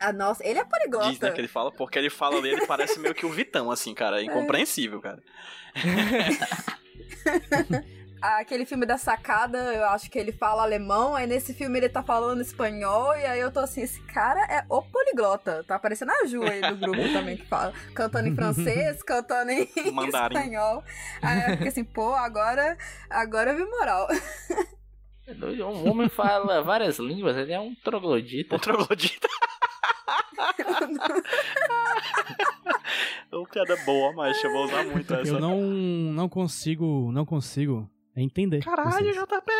Ah, nossa, ele é Diz, né, que ele fala, porque ele fala ali, ele parece meio que o Vitão, assim, cara. É incompreensível, cara. Aquele filme da sacada, eu acho que ele fala alemão, aí nesse filme ele tá falando espanhol, e aí eu tô assim, esse cara é o poliglota. Tá parecendo a Ju aí do grupo também que fala. Cantando em francês, cantando em Mandarim. espanhol. Aí eu fiquei assim, pô, agora, agora eu vi moral. É Um homem fala várias línguas, ele é um troglodita. Um troglodita. Uma piada boa, mas eu vou usar muito essa. Eu não, não consigo. Não consigo entender. Caralho. JP!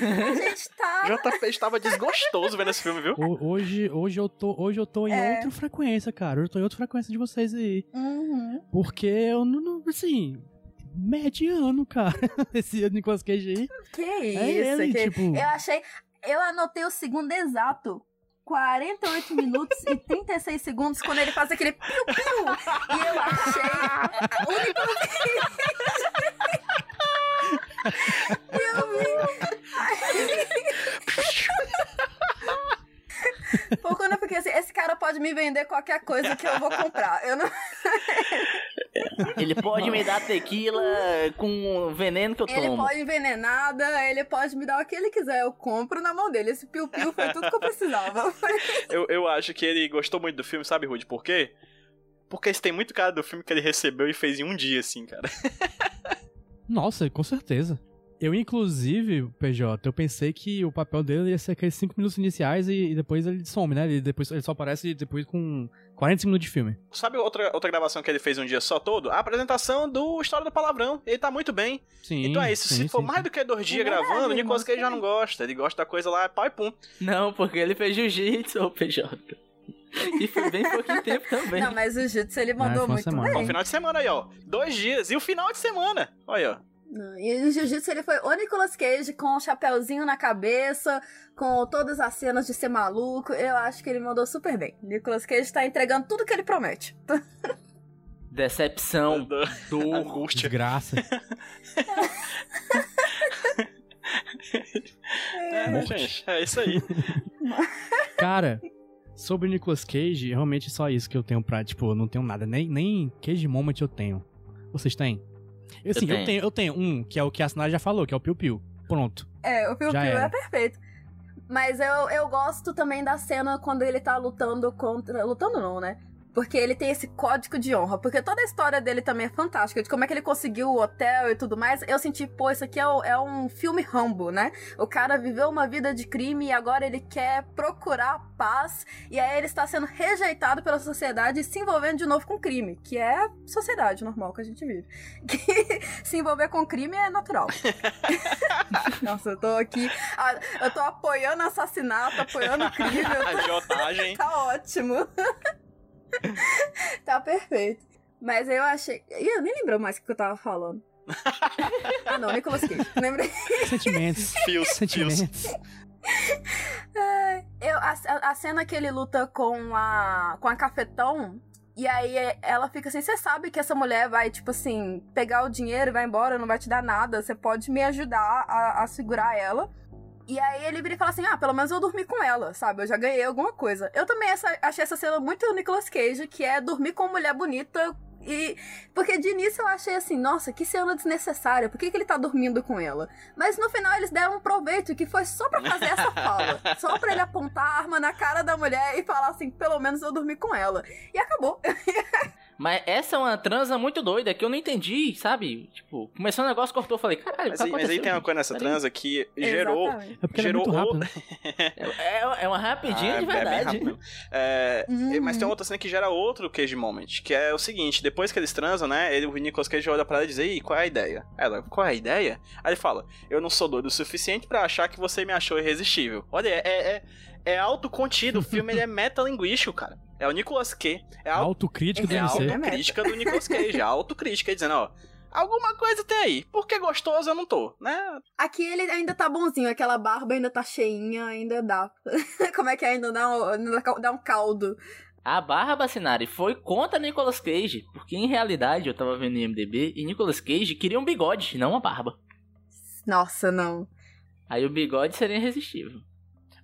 A gente tá. JP estava desgostoso vendo esse filme, viu? Ho- Hoje, hoje eu tô, hoje eu tô em É. outra frequência, cara. Eu tô em outra frequência de vocês aí. Uhum. Porque eu não, não- assim, mediano, cara. Esse Nicolas Cage aí. Que É isso, ele, que... tipo. Eu achei. Eu anotei o segundo exato. 48 minutos e 36 segundos quando ele faz aquele piu-piu. E eu achei. O Nicolas Cage. Eu vi. Foi quando eu fiquei assim: esse cara pode me vender qualquer coisa que eu vou comprar. Eu não. Ele pode me dar tequila com veneno que eu Ele tomo. pode envenenada, ele pode me dar o que ele quiser. Eu compro na mão dele. Esse piu-piu foi tudo que eu precisava. Eu, eu acho que ele gostou muito do filme, sabe, Rude? Por quê? Porque esse tem muito cara do filme que ele recebeu e fez em um dia, assim, cara. Nossa, com certeza. Eu, inclusive, PJ, eu pensei que o papel dele ia ser aqueles 5 minutos iniciais e, e depois ele some, né? Ele, depois, ele só aparece depois com 40 minutos de filme. Sabe outra, outra gravação que ele fez um dia só todo? A apresentação do História do Palavrão. Ele tá muito bem. Sim. então é isso. sim, Se for sim, mais sim. do que dois dias É gravando, o ele Nicolas Cage já não gosta. Ele gosta da coisa lá, pau e pum. Não, porque ele fez jiu-jitsu, ô PJ. E foi bem pouquinho tempo também. Não, mas o Jitsu ele Ah, mandou uma muito semana. Ó, o bem. final de semana aí, ó. Dois dias. E o final de semana. Olha, ó. E o Jiu-Jitsu ele foi o Nicolas Cage com o chapéuzinho na cabeça, com todas as cenas de ser maluco. Eu acho que ele mandou super bem. Nicolas Cage tá entregando tudo que ele promete. Decepção, Do- dor. Angústia. Desgraça. É, né, gente? É isso aí. Cara, sobre o Nicolas Cage, realmente só isso que eu tenho pra, tipo, eu não tenho nada. Nem, nem Cage Moment eu tenho. Vocês têm? Eu, assim, eu, tenho. tenho. eu tenho um, que é o que a Sinara já falou, que é o Piu Piu. Pronto. É, o Piu Piu é perfeito. Mas eu, eu gosto também da cena quando ele tá lutando contra. Lutando não, né? Porque ele tem esse código de honra. Porque toda a história dele também é fantástica. De como é que ele conseguiu o hotel e tudo mais. Eu senti, pô, isso aqui é, é um filme Rambo, né? O cara viveu uma vida de crime e agora ele quer procurar paz. E aí ele está sendo rejeitado pela sociedade e se envolvendo de novo com crime. Que é a sociedade normal que a gente vive. Que se envolver com crime é natural. Nossa, eu tô aqui. Eu tô apoiando assassinato, apoiando crime. Agiotagem. tá ótimo. tá perfeito. Mas eu achei. Eu nem lembro mais o que eu tava falando. ah, não, Nicolas Cage. Lembrei. Sentimentos. Fios. Sentimentos. eu, a, a cena que ele luta com a, com a cafetão. E aí ela fica assim: você sabe que essa mulher vai, tipo assim, pegar o dinheiro e vai embora, não vai te dar nada. Você pode me ajudar a, a segurar ela. E aí ele vira e fala assim: ah, pelo menos eu dormi com ela, sabe? Eu já ganhei alguma coisa. Eu também essa, achei essa cena muito Nicolas Cage, que é dormir com uma mulher bonita. E. Porque de início eu achei assim, nossa, que cena desnecessária, por que, que ele tá dormindo com ela? Mas no final eles deram um proveito que foi só pra fazer essa fala. só pra ele apontar a arma na cara da mulher e falar assim, pelo menos eu dormi com ela. E acabou. Mas essa é uma transa muito doida que eu não entendi, sabe? Tipo, começou o um negócio, cortou, falei, caralho, mas, tá mas aí tem uma coisa nessa transa que gerou. É porque gerou né? É, é uma rapidinha Ah, de é bem verdade. rápido. É, Uhum. Mas tem outra cena que gera outro Cage Moment, que é o seguinte, depois que eles transam, né, ele, o Nicolas Cage olha pra ela e diz, Ei, qual é a ideia? Ela, qual é a ideia? Aí ele fala, eu não sou doido o suficiente pra achar que você me achou irresistível. Olha, é, é, é autocontido, o filme ele é metalinguístico, cara. É o Nicolas Cage, é a, Autocrítica do é autocrítica do Nicolas Cage, a autocrítica, dizendo, ó, alguma coisa tem aí, porque gostoso eu não tô, né? Aqui ele ainda tá bonzinho, aquela barba ainda tá cheinha, ainda dá. Como é que é? ainda dá um, ainda dá um caldo? A barra Bacinari foi contra Nicolas Cage, porque em realidade eu tava vendo no IMDB e Nicolas Cage queria um bigode, não uma barba. Nossa, não. Aí o bigode seria irresistível.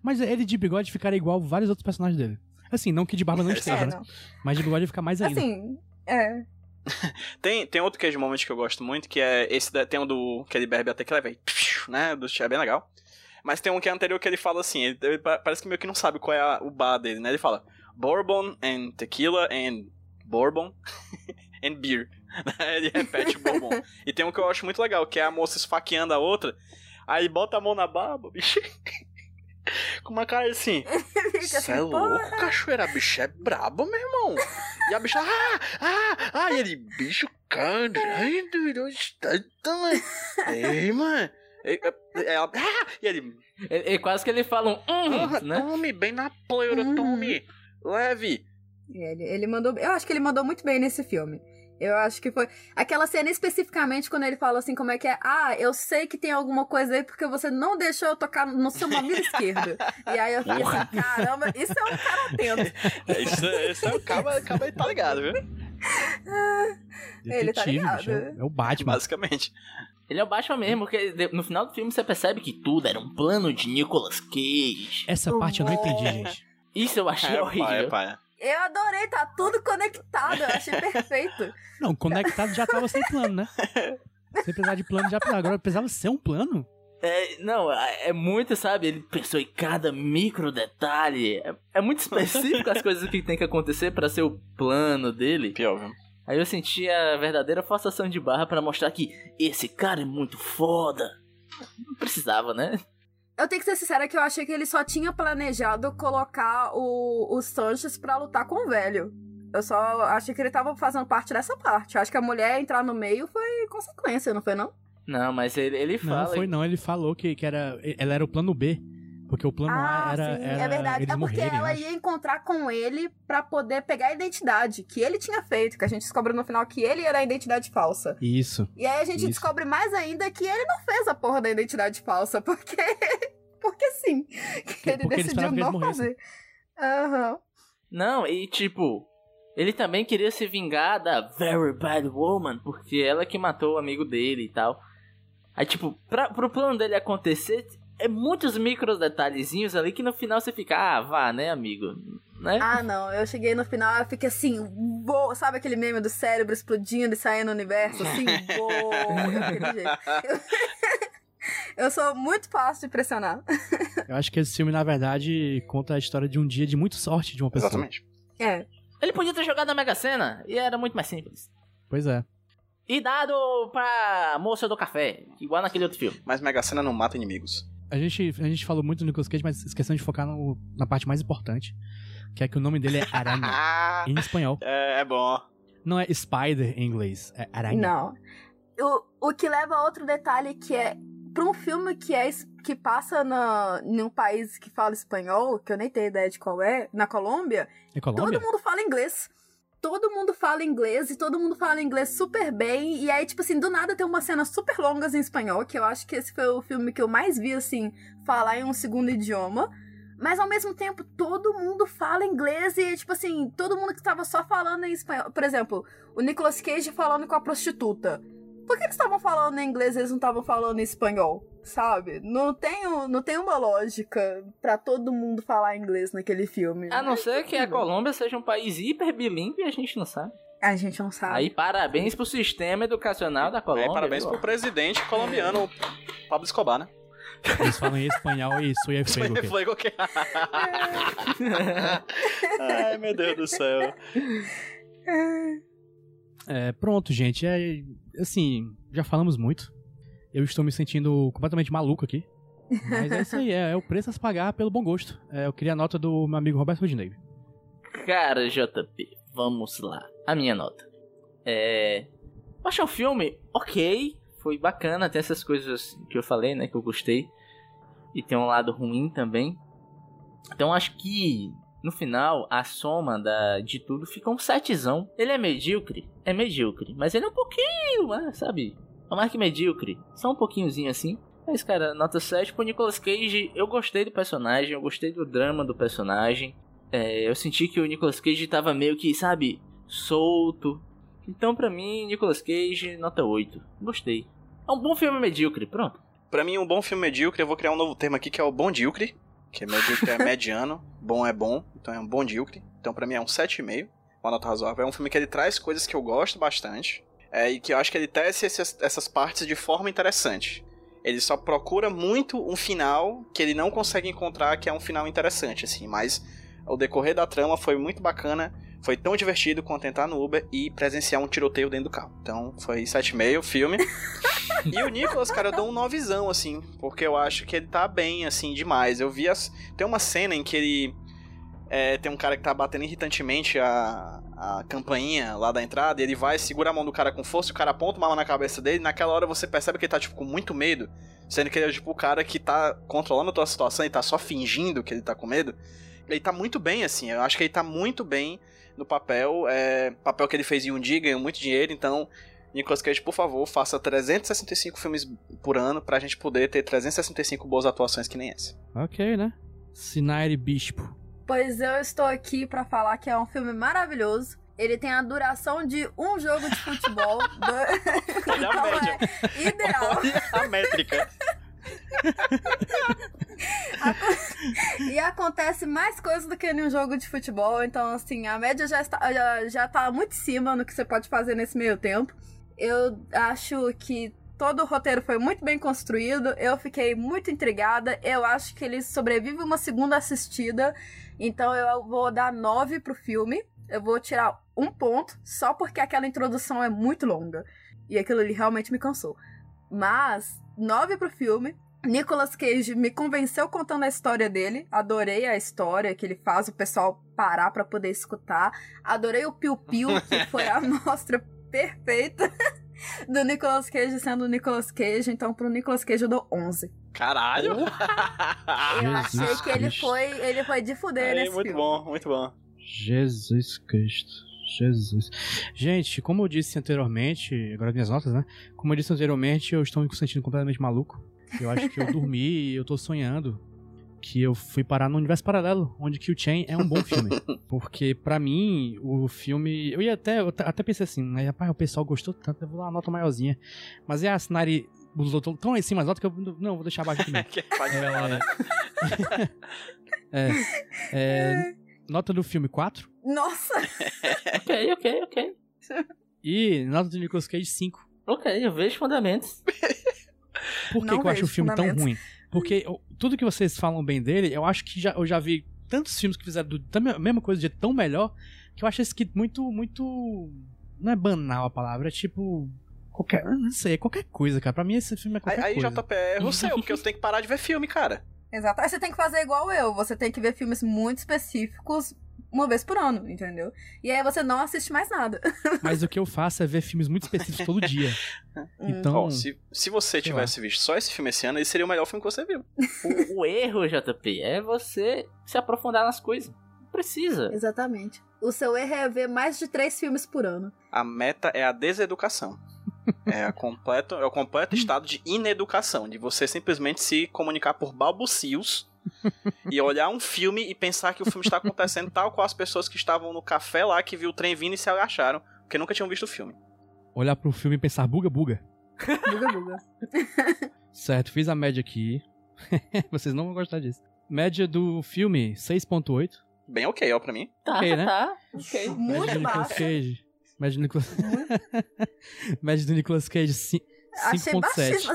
Mas ele de bigode ficaria igual vários outros personagens dele. Assim, não que de barba não esteja, É, né? Mas de bigode fica mais ainda. Assim, é. Tem, tem outro Cage Moment que eu gosto muito, que é esse, da, tem um do que ele bebe até que leva aí, né, do é bem legal. Mas tem um que é anterior que ele fala assim, ele, ele pa- parece que meio que não sabe qual é a- o bar dele, né? Ele fala Bourbon and Tequila and Bourbon and Beer. ele repete Bourbon. E tem um que eu acho muito legal, que é a moça esfaqueando a outra, aí ele bota a mão na barba, bicho. Com uma cara assim, Fica Cê assim, é pô, louco, cachoeira, a bicha é braba, meu irmão. E a bicha, ah, ah, ah, e ele, bicho, caralho, está também. Ei, mano. E- e- Ela, ah, e ele, E, e quase que ele fala um hum, ah, né? tome, bem na pleura, Uhum. tome, leve. Ele, ele mandou. Eu acho que ele mandou muito bem nesse filme. Eu acho que foi. Aquela cena especificamente quando ele fala assim, como é que é? Ah, eu sei que tem alguma coisa aí porque você não deixou eu tocar no seu mamilo esquerdo. E aí eu fiquei assim, caramba, isso é um cara atento. É, Isso, isso é o cabo, cabo aí tá ligado, viu? Ele tá Detetive, ligado. é o Batman. Basicamente. Ele é o Batman mesmo, porque no final do filme você percebe que tudo era um plano de Nicolas Cage. Essa parte eu não entendi, gente. Isso eu achei É, horrível. pai, é, pai. Eu adorei, tá tudo conectado, eu achei perfeito. Não, conectado já tava sem plano, né? Sem precisar de plano já agora precisava ser um plano. É, não, é é muito, sabe? Ele pensou em cada micro detalhe. É, é muito específico as coisas que tem que acontecer pra ser o plano dele. Pior, viu? Aí eu senti a verdadeira forçação de barra pra mostrar que esse cara é muito foda. Não precisava, né? Eu tenho que ser sincera que eu achei que ele só tinha planejado colocar o, o Sanches pra lutar com o velho. Eu só achei que ele tava fazendo parte dessa parte. Eu acho que a mulher entrar no meio foi consequência, não foi não? Não, mas ele, ele Não, fala. foi não. Ele falou que, que era, ela era o plano B. Porque o plano A era, sim, era é verdade. eles É porque morrerem, ela acho. ia encontrar com ele pra poder pegar a identidade que ele tinha feito, que a gente descobre no final que ele era a identidade falsa. Isso. E aí a gente Isso. descobre mais ainda que ele não fez a porra da identidade falsa, porque. porque sim. Que ele porque ele decidiu não fazer. Aham. Não, e tipo, ele também queria se vingar da Very Bad Woman, porque ela que matou o amigo dele e tal. Aí, tipo, pra, pro plano dele acontecer, é muitos micros detalhezinhos ali que no final você fica, ah, vá, né, amigo? Né? Ah, não. Eu cheguei no final, eu fiquei assim, vou. Sabe aquele meme do cérebro explodindo e saindo no universo? Assim, jeito. Eu, eu sou muito fácil de pressionar. Eu acho que esse filme, na verdade, conta a história de um dia de muita sorte de uma pessoa. Exatamente. É. Ele podia ter jogado na Mega Sena e era muito mais simples. Pois é. E dado pra moça do café, igual naquele outro filme. Mas Mega Sena não mata inimigos. A gente, a gente falou muito do Nicolas Cage, mas esquecemos de focar no- na parte mais importante. Que é que o nome dele é Aranha, em espanhol. é, é bom. Não é Spider em inglês, é Aranha. Não. O, o que leva a outro detalhe que é pra um filme que é que passa na, num país que fala espanhol, que eu nem tenho ideia de qual é, na Colômbia, É Colômbia? todo mundo fala inglês. Todo mundo fala inglês e todo mundo fala inglês super bem. E aí, tipo assim, do nada tem umas cenas super longas em espanhol, que eu acho que esse foi o filme que eu mais vi, assim, falar em um segundo idioma. Mas ao mesmo tempo, todo mundo fala inglês e, tipo assim, todo mundo que estava só falando em espanhol. Por exemplo, o Nicolas Cage falando com a prostituta. Por que eles estavam falando em inglês e eles não estavam falando em espanhol? Sabe? Não tem, não tem uma lógica pra todo mundo falar inglês naquele filme. A não ser que a. Colômbia seja um país hiper bilíngue e a gente não sabe. A gente não sabe. Aí parabéns pro sistema educacional da Colômbia. É, parabéns viu? pro presidente colombiano Pablo Escobar, né? Eles falam em espanhol e sou Foi, foi qualquer. Ai, meu Deus do céu. É, pronto, gente. É, assim, já falamos muito. Eu estou me sentindo completamente maluco aqui. Mas é isso aí, é, é o preço a se pagar pelo bom gosto. É, eu queria a nota do meu amigo Roberto Rodinei. Cara, JP, vamos lá. A minha nota. É. Eu achei o filme ok. Foi bacana. Tem essas coisas que eu falei, né? Que eu gostei. E tem um lado ruim também. Então acho que no final a soma da, de tudo fica um setzão. Ele é medíocre? É medíocre. Mas ele é um pouquinho, né, sabe? É mais que medíocre. Só um pouquinhozinho assim. Mas, cara, nota 7 pro Nicolas Cage. Eu gostei do personagem. Eu gostei do drama do personagem. É, eu senti que o Nicolas Cage tava meio que, sabe, solto. Então, pra mim, Nicolas Cage, nota 8. Gostei. É um bom filme medíocre, pronto. Pra mim, um bom filme medíocre, eu vou criar um novo termo aqui que é o bondíocre. Que é medíocre é mediano, bom é bom, então é um bondíocre. Então pra mim é um 7,5, uma nota razoável. É um filme que ele traz coisas que eu gosto bastante. É, e que eu acho que ele tece essas, essas partes de forma interessante. Ele só procura muito um final que ele não consegue encontrar que é um final interessante, assim. Mas o decorrer da trama foi muito bacana. Foi tão divertido quanto entrar no Uber e presenciar um tiroteio dentro do carro. Então foi 7,5 o filme. E o Nicolas, cara, eu dou um novizão, assim, porque eu acho que ele tá bem, assim, demais. Eu vi as... Tem uma cena em que ele. é, tem um cara que tá batendo irritantemente a, a campainha lá da entrada, e ele vai, segura a mão do cara com força, o cara aponta uma arma na cabeça dele, e naquela hora você percebe que ele tá, tipo, com muito medo, sendo que ele é, tipo, o cara que tá controlando a tua situação e tá só fingindo que ele tá com medo. Ele tá muito bem, assim, eu acho que ele tá muito bem no papel, é, papel que ele fez em um dia, ganhou muito dinheiro, então Nicolas Cage, por favor, faça 365 filmes por ano pra gente poder ter 365 boas atuações que nem essa. Ok, né? Sinaire Bispo. Pois eu estou aqui pra falar que é um filme maravilhoso. Ele tem a duração de um jogo de futebol. do... Olha a Então média. é ideal. Olha a métrica. E acontece mais coisas do que em um jogo de futebol. Então, assim, a média já está, já, já tá muito em cima no que você pode fazer nesse meio tempo. Eu acho que todo o roteiro foi muito bem construído. Eu fiquei muito intrigada. Eu acho que ele sobrevive uma segunda assistida. Então eu vou dar 9 pro filme. Eu vou tirar um ponto só porque aquela introdução é muito longa. E aquilo ali realmente me cansou. Mas, 9 pro filme. Nicolas Cage me convenceu contando a história dele. Adorei a história que ele faz o pessoal parar pra poder escutar. Adorei o Piu Piu, que foi a mostra perfeita do Nicolas Cage sendo o Nicolas Cage. Então, pro Nicolas Cage eu dou 11. Caralho! Eu Jesus achei que ele Cristo. foi, ele foi de fuder Aí, nesse muito filme. bom, muito bom. Jesus Cristo. Jesus. Gente, como eu disse anteriormente, agora minhas notas, né? Como eu disse anteriormente, eu estou me sentindo completamente maluco. Eu acho que eu dormi e eu tô sonhando que eu fui parar no universo paralelo, onde o Chain é um bom filme. Porque pra mim, o filme. Eu ia até. Eu até pensei assim, né? Rapaz, o pessoal gostou tanto, eu vou dar uma nota maiorzinha. Mas é a Sinari botou tão- tão em cima as notas que eu. Não, vou deixar abaixo também. Que pode falar, né? É, é, nota do filme 4. Nossa! Ok, ok, ok. E nota do Nicolas Cage 5. Ok, eu vejo fundamentos. Por que, que eu acho o filme tão ruim? Porque eu- tudo que vocês falam bem dele, eu acho que já, eu já vi tantos filmes que fizeram do, a mesma coisa de tão melhor que eu acho esse aqui muito, muito. Não é banal a palavra, é tipo. Qualquer. Não sei, é qualquer coisa, cara. Pra mim esse filme é qualquer aí, coisa. Aí, JP, é o seu, porque você tem que parar de ver filme, cara. Exato. Aí você tem que fazer igual eu. Você tem que ver filmes muito específicos uma vez por ano, entendeu? E aí você não assiste mais nada. Mas o que eu faço é ver filmes muito específicos todo dia. Então. Bom, se, se você tivesse visto só esse filme esse ano, esse seria o melhor filme que você viu. o, o erro, JP, é você se aprofundar nas coisas. Precisa. Exatamente. O seu erro é ver mais de três filmes por ano. A meta é a deseducação. É, a completo, é o completo estado de ineducação, de você simplesmente se comunicar por balbucios e olhar um filme e pensar que o filme está acontecendo tal qual as pessoas que estavam no café lá que viu o trem vindo e se agacharam, porque nunca tinham visto o filme. Olhar pro filme e pensar buga buga. Buga buga. certo, fiz a média aqui. Vocês não vão gostar disso. Média do filme 6.8. Bem ok, ó, pra mim. Tá, Ok, tá, né? tá. Ok. Muito Média do Nicolas baixo. Cage. Média do Nicolas... média do Nicolas Cage ci- Achei 5.7.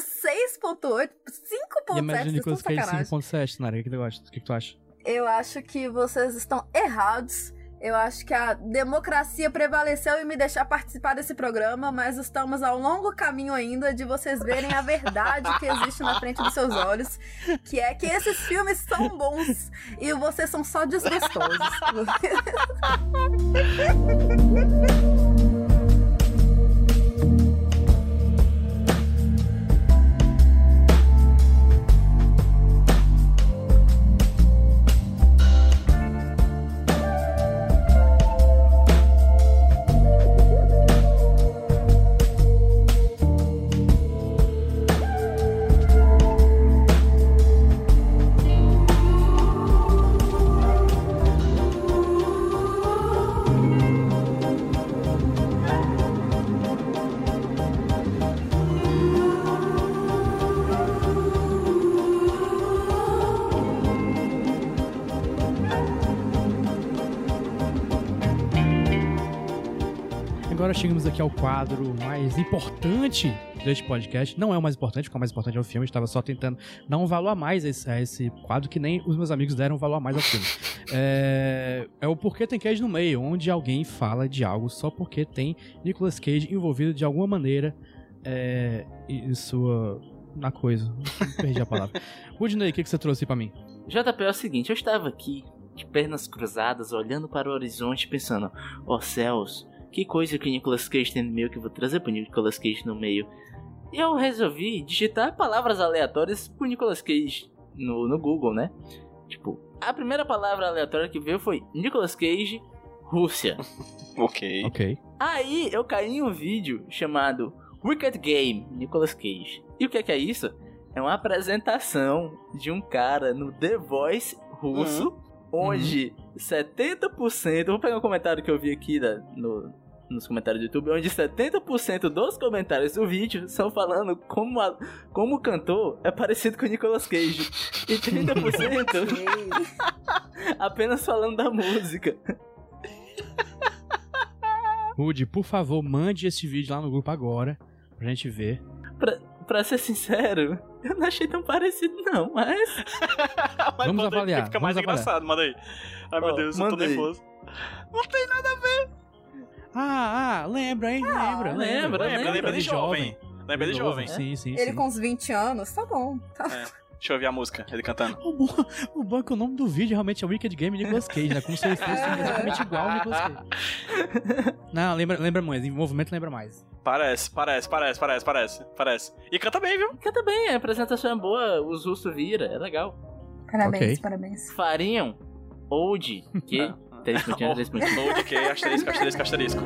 baixíssimo. 6.8, E a média 5.7, do vocês Nicolas estão Cage sacanagem. 5.7, Sinara. O que tu gosta? O que que tu acha? Eu acho que vocês estão errados. Eu acho que a democracia prevaleceu em me deixar participar desse programa, mas estamos ao longo caminho ainda de vocês verem a verdade que existe na frente dos seus olhos, que é que esses filmes são bons e vocês são só desgostosos. Chegamos aqui ao quadro mais importante deste podcast. Não é o mais importante, porque o mais importante é o filme. Eu estava só tentando dar um valor a mais a esse, a esse quadro, que nem os meus amigos deram um valor a mais ao filme. É, é o Porquê Tem Cage no Meio, onde alguém fala de algo só porque tem Nicolas Cage envolvido de alguma maneira é, em sua... na coisa. Perdi a palavra. Rudney, o que, que você trouxe pra mim? JP é o seguinte, eu estava aqui, de pernas cruzadas, olhando para o horizonte, pensando, ó céus, que coisa que o Nicolas Cage tem no meio que eu vou trazer pro Nicolas Cage no meio. E eu resolvi digitar palavras aleatórias pro Nicolas Cage no, no Google, né? Tipo, a primeira palavra aleatória que veio foi Nicolas Cage, Rússia. Ok. Ok. Aí eu caí em um vídeo chamado Wicked Game, Nicolas Cage. E o que é, que é isso? É uma apresentação de um cara no The Voice russo, onde 70%. Vou pegar um comentário que eu vi aqui da- no, nos comentários do YouTube, onde 70% dos comentários do vídeo são falando como, a- como o cantor é parecido com o Nicolas Cage. E 30% apenas falando da música. Rude, por favor, mande esse vídeo lá no grupo agora, pra gente ver. Pra, pra ser sincero, eu não achei tão parecido, não, mas. Mas Vamos avaliar, Fica mais vamos avaliar. engraçado, manda aí. Ai meu Deus, eu tô nervoso. Não tem nada a ver. Ah, ah, lembra, hein? lembra, lembra, Lembra, lembra lembra de jovem. Lembra de jovem. Sim, sim, Ele sim. com uns 20 anos, tá bom. Tá. Deixa eu ouvir a música, ele cantando. O bom, o bom é o nome do vídeo realmente é Wicked Game Nicolas Cage, né? Como se ele fosse exatamente igual ao Nicolas Cage. Não, lembra, lembra mais, em movimento lembra mais. Parece, parece, parece, parece, parece, parece. E canta bem, viu? Canta bem, a apresentação é boa, os russos vira, é legal. Parabéns, Ok. parabéns. Farinham, old, que? Pontinhos. Ou de que? Asterisco, asterisco, asterisco.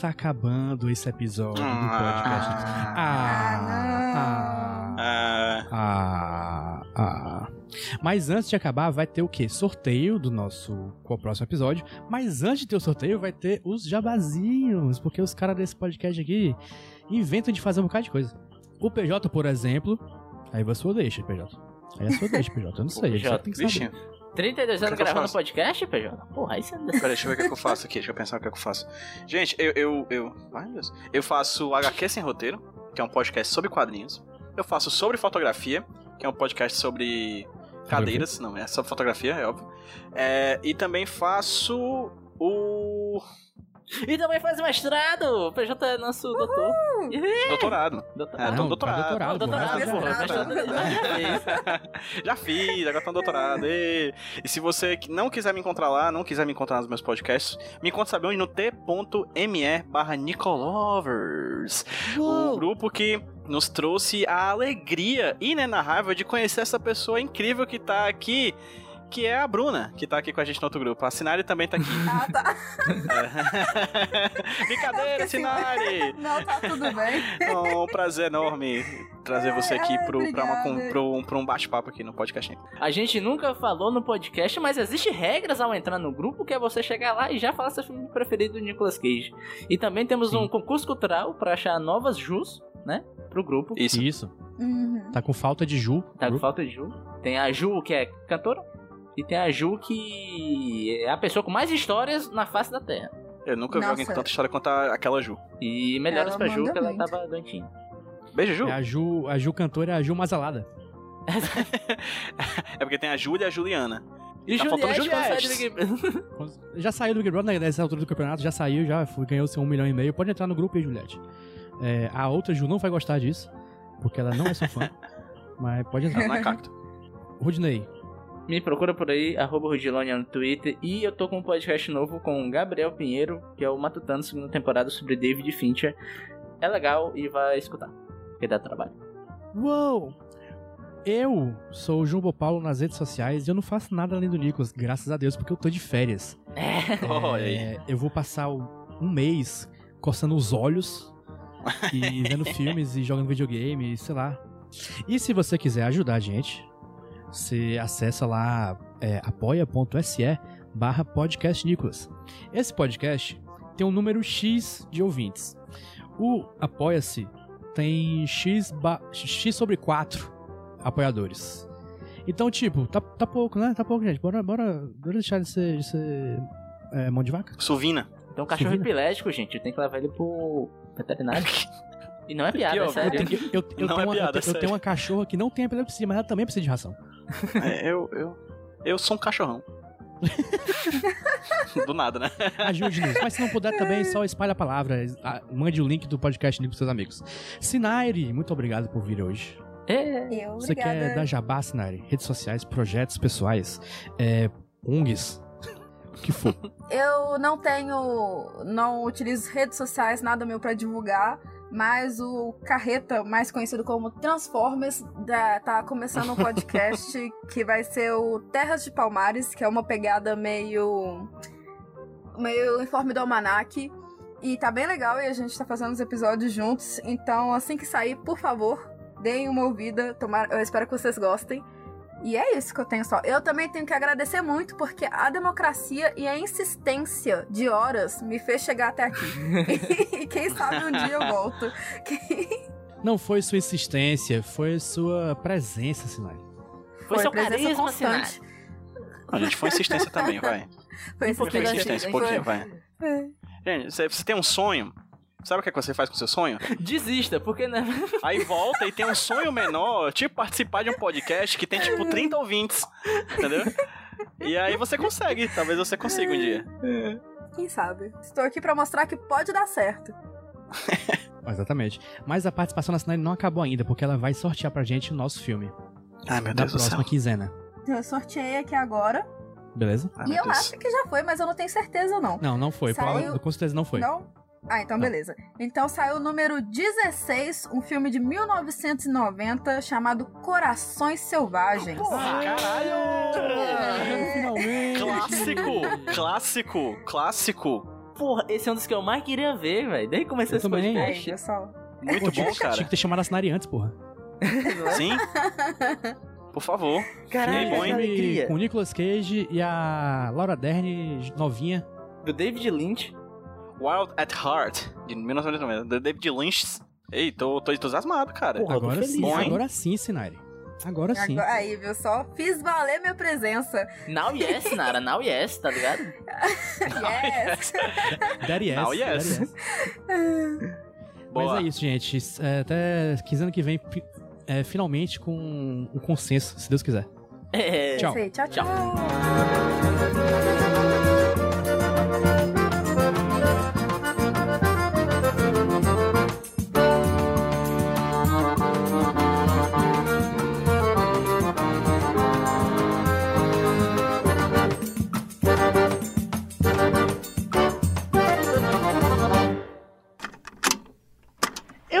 Está acabando esse episódio do podcast. Ah, ah, Ah, ah, ah. Mas antes de acabar, vai ter o quê? Sorteio do nosso qual o próximo episódio. Mas antes de ter o sorteio, vai ter os jabazinhos. Porque os caras desse podcast aqui inventam de fazer um bocado de coisa. O PJ, por exemplo. Aí você o deixa, PJ. Aí é sua deixa, PJ. Eu não sei. PJ, Você tem que saber. 32 anos que eu gravando faço? podcast, PJ? Porra, aí você não Peraí, deixa eu ver o que, é que eu faço aqui. Deixa eu pensar o que, é que eu faço. Gente, eu. eu, eu... Ai, meu Deus. Eu faço HQ Sem Roteiro, que é um podcast sobre quadrinhos. Eu faço sobre fotografia, que é um podcast sobre cadeiras. Não, é sobre fotografia, é óbvio. É, e também faço o. E também faz mestrado! O PJ é nosso doutor. Doutorado. Doutor- É, Não, então doutorado. doutorado, Doutorado. Mestrado já fiz, agora tá no doutorado. E, e se você que não quiser me encontrar lá, não quiser me encontrar nos meus podcasts, me encontra sabe onde? No t.me barra Nicolovers. O grupo que nos trouxe a alegria inenarrável de conhecer essa pessoa incrível que tá aqui. Que é a Bruna, que tá aqui com a gente no outro grupo. A Sinari também tá aqui. Ah, tá. Brincadeira, Esqueci. Sinari! Não, tá tudo bem. É um prazer enorme trazer você aqui Ai, pro, pra, uma, obrigada. pro, pro um bate-papo aqui no podcast. A gente nunca falou no podcast, mas existe regras ao entrar no grupo, que é você chegar lá e já falar seu filme preferido do Nicolas Cage. E também temos Sim. um concurso cultural pra achar novas Jus, né? Pro grupo. Isso. Isso. Uhum. Tá com falta de Ju. Tá com Grupo. falta de Ju. Tem a Ju, que é cantora. E tem a Ju, que é a pessoa com mais histórias na face da Terra. Eu nunca vi alguém com Nossa. tanta história quanto a- aquela Ju. E melhoras Ela pra Ju, que ela tava doentinha. Beijo, Ju. É a Ju, a Ju cantora é a Ju Masalada. É porque tem a Júlia e a Juliana. E Tá faltando Juliette, Big- Já saiu do Big Brother né, nessa altura do campeonato, já saiu, já foi, ganhou seu um milhão e meio. Pode entrar no grupo aí, Juliette. É, a outra Ju não vai gostar disso, porque ela não é sua fã. mas pode Ela entrar. não é cacto. Rudney, Me procura por aí, arroba no Twitter. E eu tô com um podcast novo com o Gabriel Pinheiro, que é o Matutano, segunda temporada, sobre David Fincher. É legal e vai escutar, porque dá trabalho. Uou! Eu sou o Jumbo Paulo nas redes sociais e eu não faço nada além do Nicolas, graças a Deus, porque eu tô de férias. Olha aí. É, eu vou passar um mês coçando os olhos e vendo filmes e jogando videogame, sei lá. E se você quiser ajudar a gente, você acessa lá é, apoia.se barra podcast Nicolas. Esse podcast tem um número X de ouvintes. O Apoia-se tem X, ba- X sobre 4 apoiadores. Então, tipo, tá, tá pouco, né? Tá pouco, gente. Bora, bora, bora deixar de ser, de ser é, mão de vaca. Suvina. Então, cachorro Subindo. epilético, gente, tenho que levar ele pro veterinário. E não é piada, Pior, é sério. Eu, tenho- eu- eu Não tenho é uma, piada, eu, é tenho uma cachorra que não tem epilepsia, mas ela também precisa de ração. É, eu, eu, eu sou um cachorrão. Do nada, né? Ajude nisso. Mas se não puder também, só espalhe a palavra. ah, Mande o link do podcast pros seus amigos. Sinaire, muito obrigado por vir hoje. É. Eu, Você obrigada. quer dar jabá, Sinaire? Redes sociais, projetos pessoais, é, ONGs, o que for. Eu não tenho. Não utilizo redes sociais, nada meu pra divulgar. Mas o Carreta, mais conhecido como Transformers, da- tá começando um podcast que vai ser o Terras de Palmares, que é uma pegada meio. meio informe do Almanac. E tá bem legal e a gente tá fazendo os episódios juntos. Então, assim que sair, por favor, deem uma ouvida. Tomara- eu espero que vocês gostem. E é isso que eu tenho só. Eu também tenho que agradecer muito, porque a democracia e a insistência de horas me fez chegar até aqui. e quem sabe um dia eu volto. Não foi sua insistência, foi sua presença, Sinaire. Foi seu presença carisma, constante. Sinai. A gente foi insistência também, vai. Foi Um pouquinho Foi insistência, um Foi- pouquinho, vai. Gente, você, você tem um sonho. Sabe o que, é que você faz com o seu sonho? Desista, porque né? Aí volta e tem um sonho menor, tipo participar de um podcast que tem tipo 30 ouvintes. Entendeu? E aí você consegue, talvez você consiga um dia. Quem sabe? Estou aqui pra mostrar que pode dar certo. Exatamente. Mas a participação da Sinaire não acabou ainda, porque ela vai sortear pra gente o nosso filme. Ai, meu Da Deus do céu. próxima quinzena. Eu sorteei aqui agora. Beleza? Ai, e eu Deus. acho que já foi, mas eu não tenho certeza, não. Não, não foi. Saiu- Com certeza não foi. Não? Ah, então beleza. Então saiu o número 16, um filme de 1990 chamado Corações Selvagens. Caralho! Finalmente! Clássico! Clássico! Clássico! Porra, esse é um dos que eu mais queria ver, velho. Desde que começou Eu esse também. Aí, podcast. pessoal. Muito Pô, tinha, bom, cara. Tinha que ter chamado a Sinari antes, porra. Sim. Por favor. Caralho, bom, hein? alegria. Com o Nicolas Cage e a Laura Dern novinha. Do David Lynch. Wild at Heart, de 1990. Do David Lynch. Ei, tô, tô entusiasmado, cara. Porra, Agora feliz. sim, Bom, agora sim, Sinari. Agora sim. Agora- aí, viu só? Fiz valer minha presença. Now yes, Nara, now yes, tá ligado? Yes! Daddy yes. Now, yes. Yes. Boa. Mas é isso, gente. É, até 15 ano que vem, é, finalmente com um consenso, se Deus quiser. É. Tchau. Sei, tchau, tchau. Eu